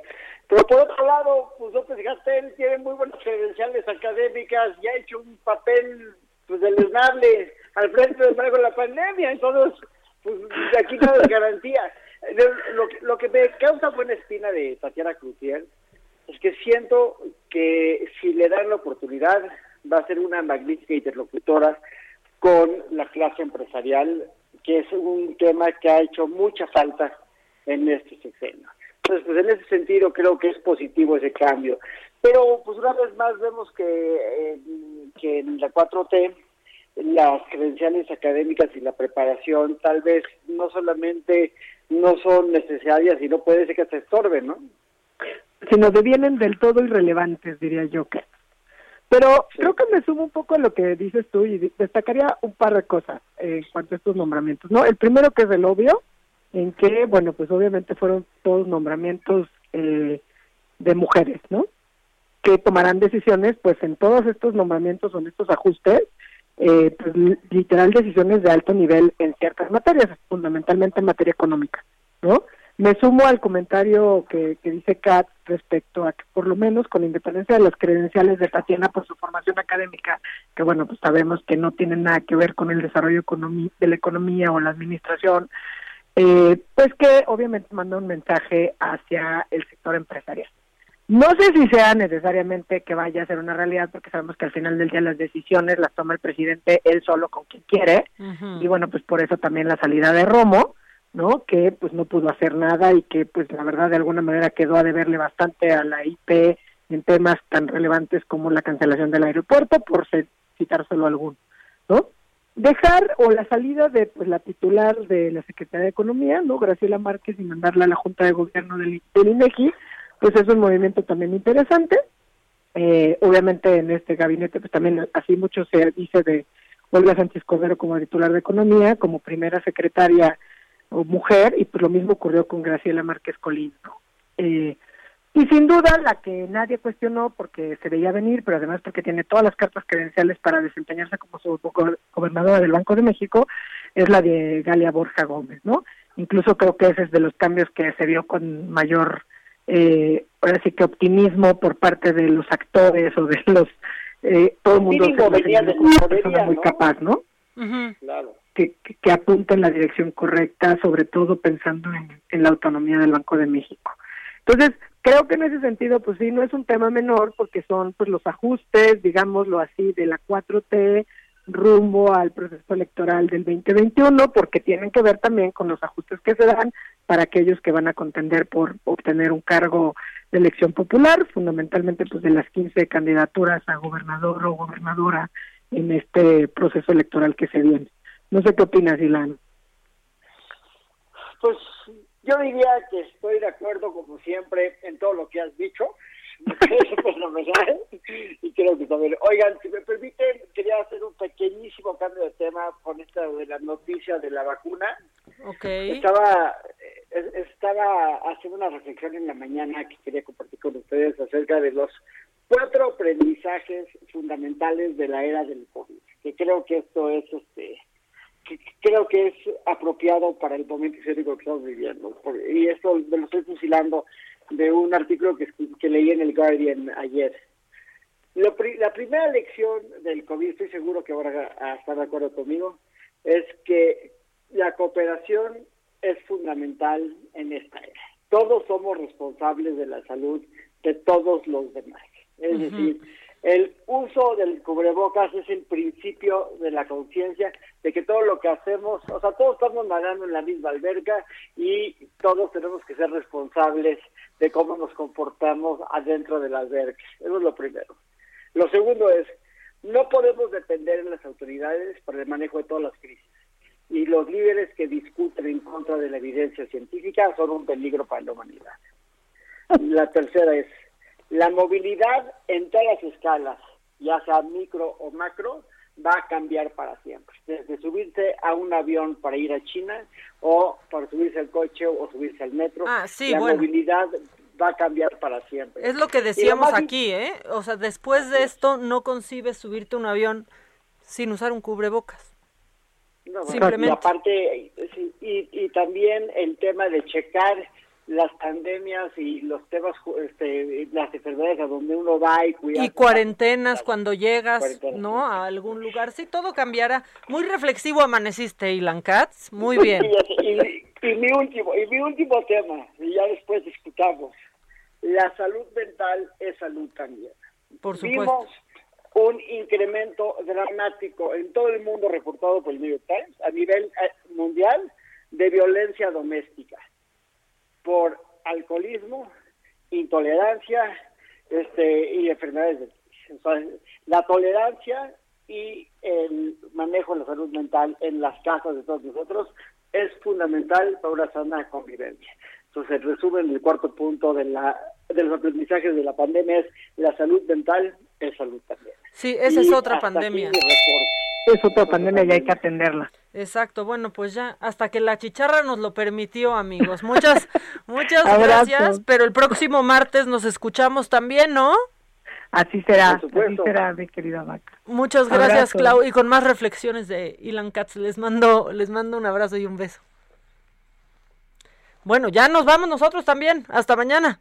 Pero por otro lado, pues López Gatell tiene muy buenas credenciales académicas y ha hecho un papel pues deleznable al frente del manejo de la pandemia. Entonces, pues de aquí nada es garantía. Lo, lo que me causa buena espina de Tatiana Cloutier es que siento que si le dan la oportunidad va a ser una magnífica interlocutora con la clase empresarial, que es un tema que ha hecho mucha falta en este sexenio. Entonces, pues en ese sentido creo que es positivo ese cambio. Pero pues una vez más vemos que, eh, que en la 4T las credenciales académicas y la preparación tal vez no solamente no son necesarias, sino puede ser que se estorben, ¿no? Sino devienen del todo irrelevantes, diría yo. Pero creo que me sumo un poco a lo que dices tú y destacaría un par de cosas en cuanto a estos nombramientos. no El primero que es el obvio, en que, bueno, pues obviamente fueron todos nombramientos eh, de mujeres, ¿no? Que tomarán decisiones, pues en todos estos nombramientos o en estos ajustes, eh, pues li- literal decisiones de alto nivel en ciertas materias, fundamentalmente en materia económica, ¿no? Me sumo al comentario que, que dice Kat respecto a que por lo menos con independencia de las credenciales de Tatiana por su formación académica, que bueno, pues sabemos que no tienen nada que ver con el desarrollo de la economía o la administración, eh, pues que obviamente manda un mensaje hacia el sector empresarial. No sé si sea necesariamente que vaya a ser una realidad, porque sabemos que al final del día las decisiones las toma el presidente él solo con quien quiere, y bueno, pues por eso también la salida de Romo, ¿no? Que pues no pudo hacer nada y que pues la verdad de alguna manera quedó a deberle bastante a la IP en temas tan relevantes como la cancelación del aeropuerto, por citar solo alguno, ¿no? Dejar o la salida de pues la titular de la Secretaría de Economía, ¿no? Graciela Márquez y mandarla a la Junta de Gobierno del, del INEGI, pues es un movimiento también interesante. Eh, obviamente en este gabinete pues también así mucho se dice de Olga Sánchez Cordero como titular de Economía, como primera secretaria o mujer, y pues lo mismo ocurrió con Graciela Márquez Colín. ¿no? Eh, y sin duda la que nadie cuestionó porque se veía venir, pero además porque tiene todas las cartas credenciales para desempeñarse como su go- gobernadora del Banco de México, es la de Galia Borja Gómez, ¿no? Incluso creo que ese es de los cambios que se vio con mayor, eh, ahora sí que optimismo por parte de los actores o de los, eh, todo el mundo se venía de como una persona muy ¿no? capaz, ¿no? Claro. Que, que, apunta en la dirección correcta, sobre todo pensando en, en la autonomía del Banco de México. Entonces, creo que en ese sentido, pues sí, no es un tema menor porque son pues los ajustes, digámoslo así, de la 4T rumbo al proceso electoral del 2021, porque tienen que ver también con los ajustes que se dan para aquellos que van a contender por obtener un cargo de elección popular, fundamentalmente pues de las 15 candidaturas a gobernador o gobernadora en este proceso electoral que se viene. No sé qué opinas, Ilan. Pues yo diría que estoy de acuerdo, como siempre, en todo lo que has dicho. [laughs] Es fenomenal. Y creo que también. Oigan, si me permiten, quería hacer un pequeñísimo cambio de tema con esta de la noticia de la vacuna. Ok. Estaba, estaba haciendo una reflexión en la mañana que quería compartir con ustedes acerca de los cuatro aprendizajes fundamentales de la era del COVID, que creo que esto es este que creo que es apropiado para el momento histórico que estamos viviendo. Y esto me lo estoy fusilando de un artículo que, que leí en el Guardian ayer. la primera lección del COVID, estoy seguro que ahora a estar de acuerdo conmigo, es que la cooperación es fundamental en esta era. Todos somos responsables de la salud de todos los demás. Es decir, el uso del cubrebocas es el principio de la conciencia de que todo lo que hacemos, o sea, todos estamos nadando en la misma alberca y todos tenemos que ser responsables de cómo nos comportamos adentro de la alberca. Eso es lo primero. Lo segundo es, no podemos depender de las autoridades para el manejo de todas las crisis. Y los líderes que discuten en contra de la evidencia científica son un peligro para la humanidad. La tercera es, la movilidad en todas las escalas, ya sea micro o macro, va a cambiar para siempre. Desde subirse a un avión para ir a China o para subirse al coche o subirse al metro, ah, sí, la movilidad va a cambiar para siempre. Es lo que decíamos aquí, ¿eh? O sea, después de esto no concibes subirte a un avión sin usar un cubrebocas. No, Simplemente. Y aparte, y, y también el tema de checar las pandemias y los temas, este, las enfermedades a donde uno va y cuida. Y cuarentenas cuando llegas, ¿no? A algún lugar. Sí, todo cambiará. Muy reflexivo amaneciste, Ilan Katz. Muy bien. Y, mi último, y mi último tema, y ya después discutamos. La salud mental es salud también. Por supuesto. Vimos un incremento dramático en todo el mundo reportado por el New York Times a nivel eh, mundial de violencia doméstica por alcoholismo, intolerancia este, y enfermedades de la tolerancia y el manejo de la salud mental en las casas de todos nosotros es fundamental para una sana convivencia. Entonces, el resumen del cuarto punto de, la, de los aprendizajes de la pandemia es la salud mental es salud también. Sí, esa es otra pandemia. Es otra pandemia y hay que atenderla. Exacto, bueno, pues ya hasta que la chicharra nos lo permitió, amigos. Muchas, [laughs] muchas gracias, pero el próximo martes nos escuchamos también, ¿no? Así será, así será, mi querida Vaca. Muchas gracias, Clau, y con más reflexiones de Ilan Katz, les mando, les mando un abrazo y un beso. Bueno, ya nos vamos nosotros también. Hasta mañana.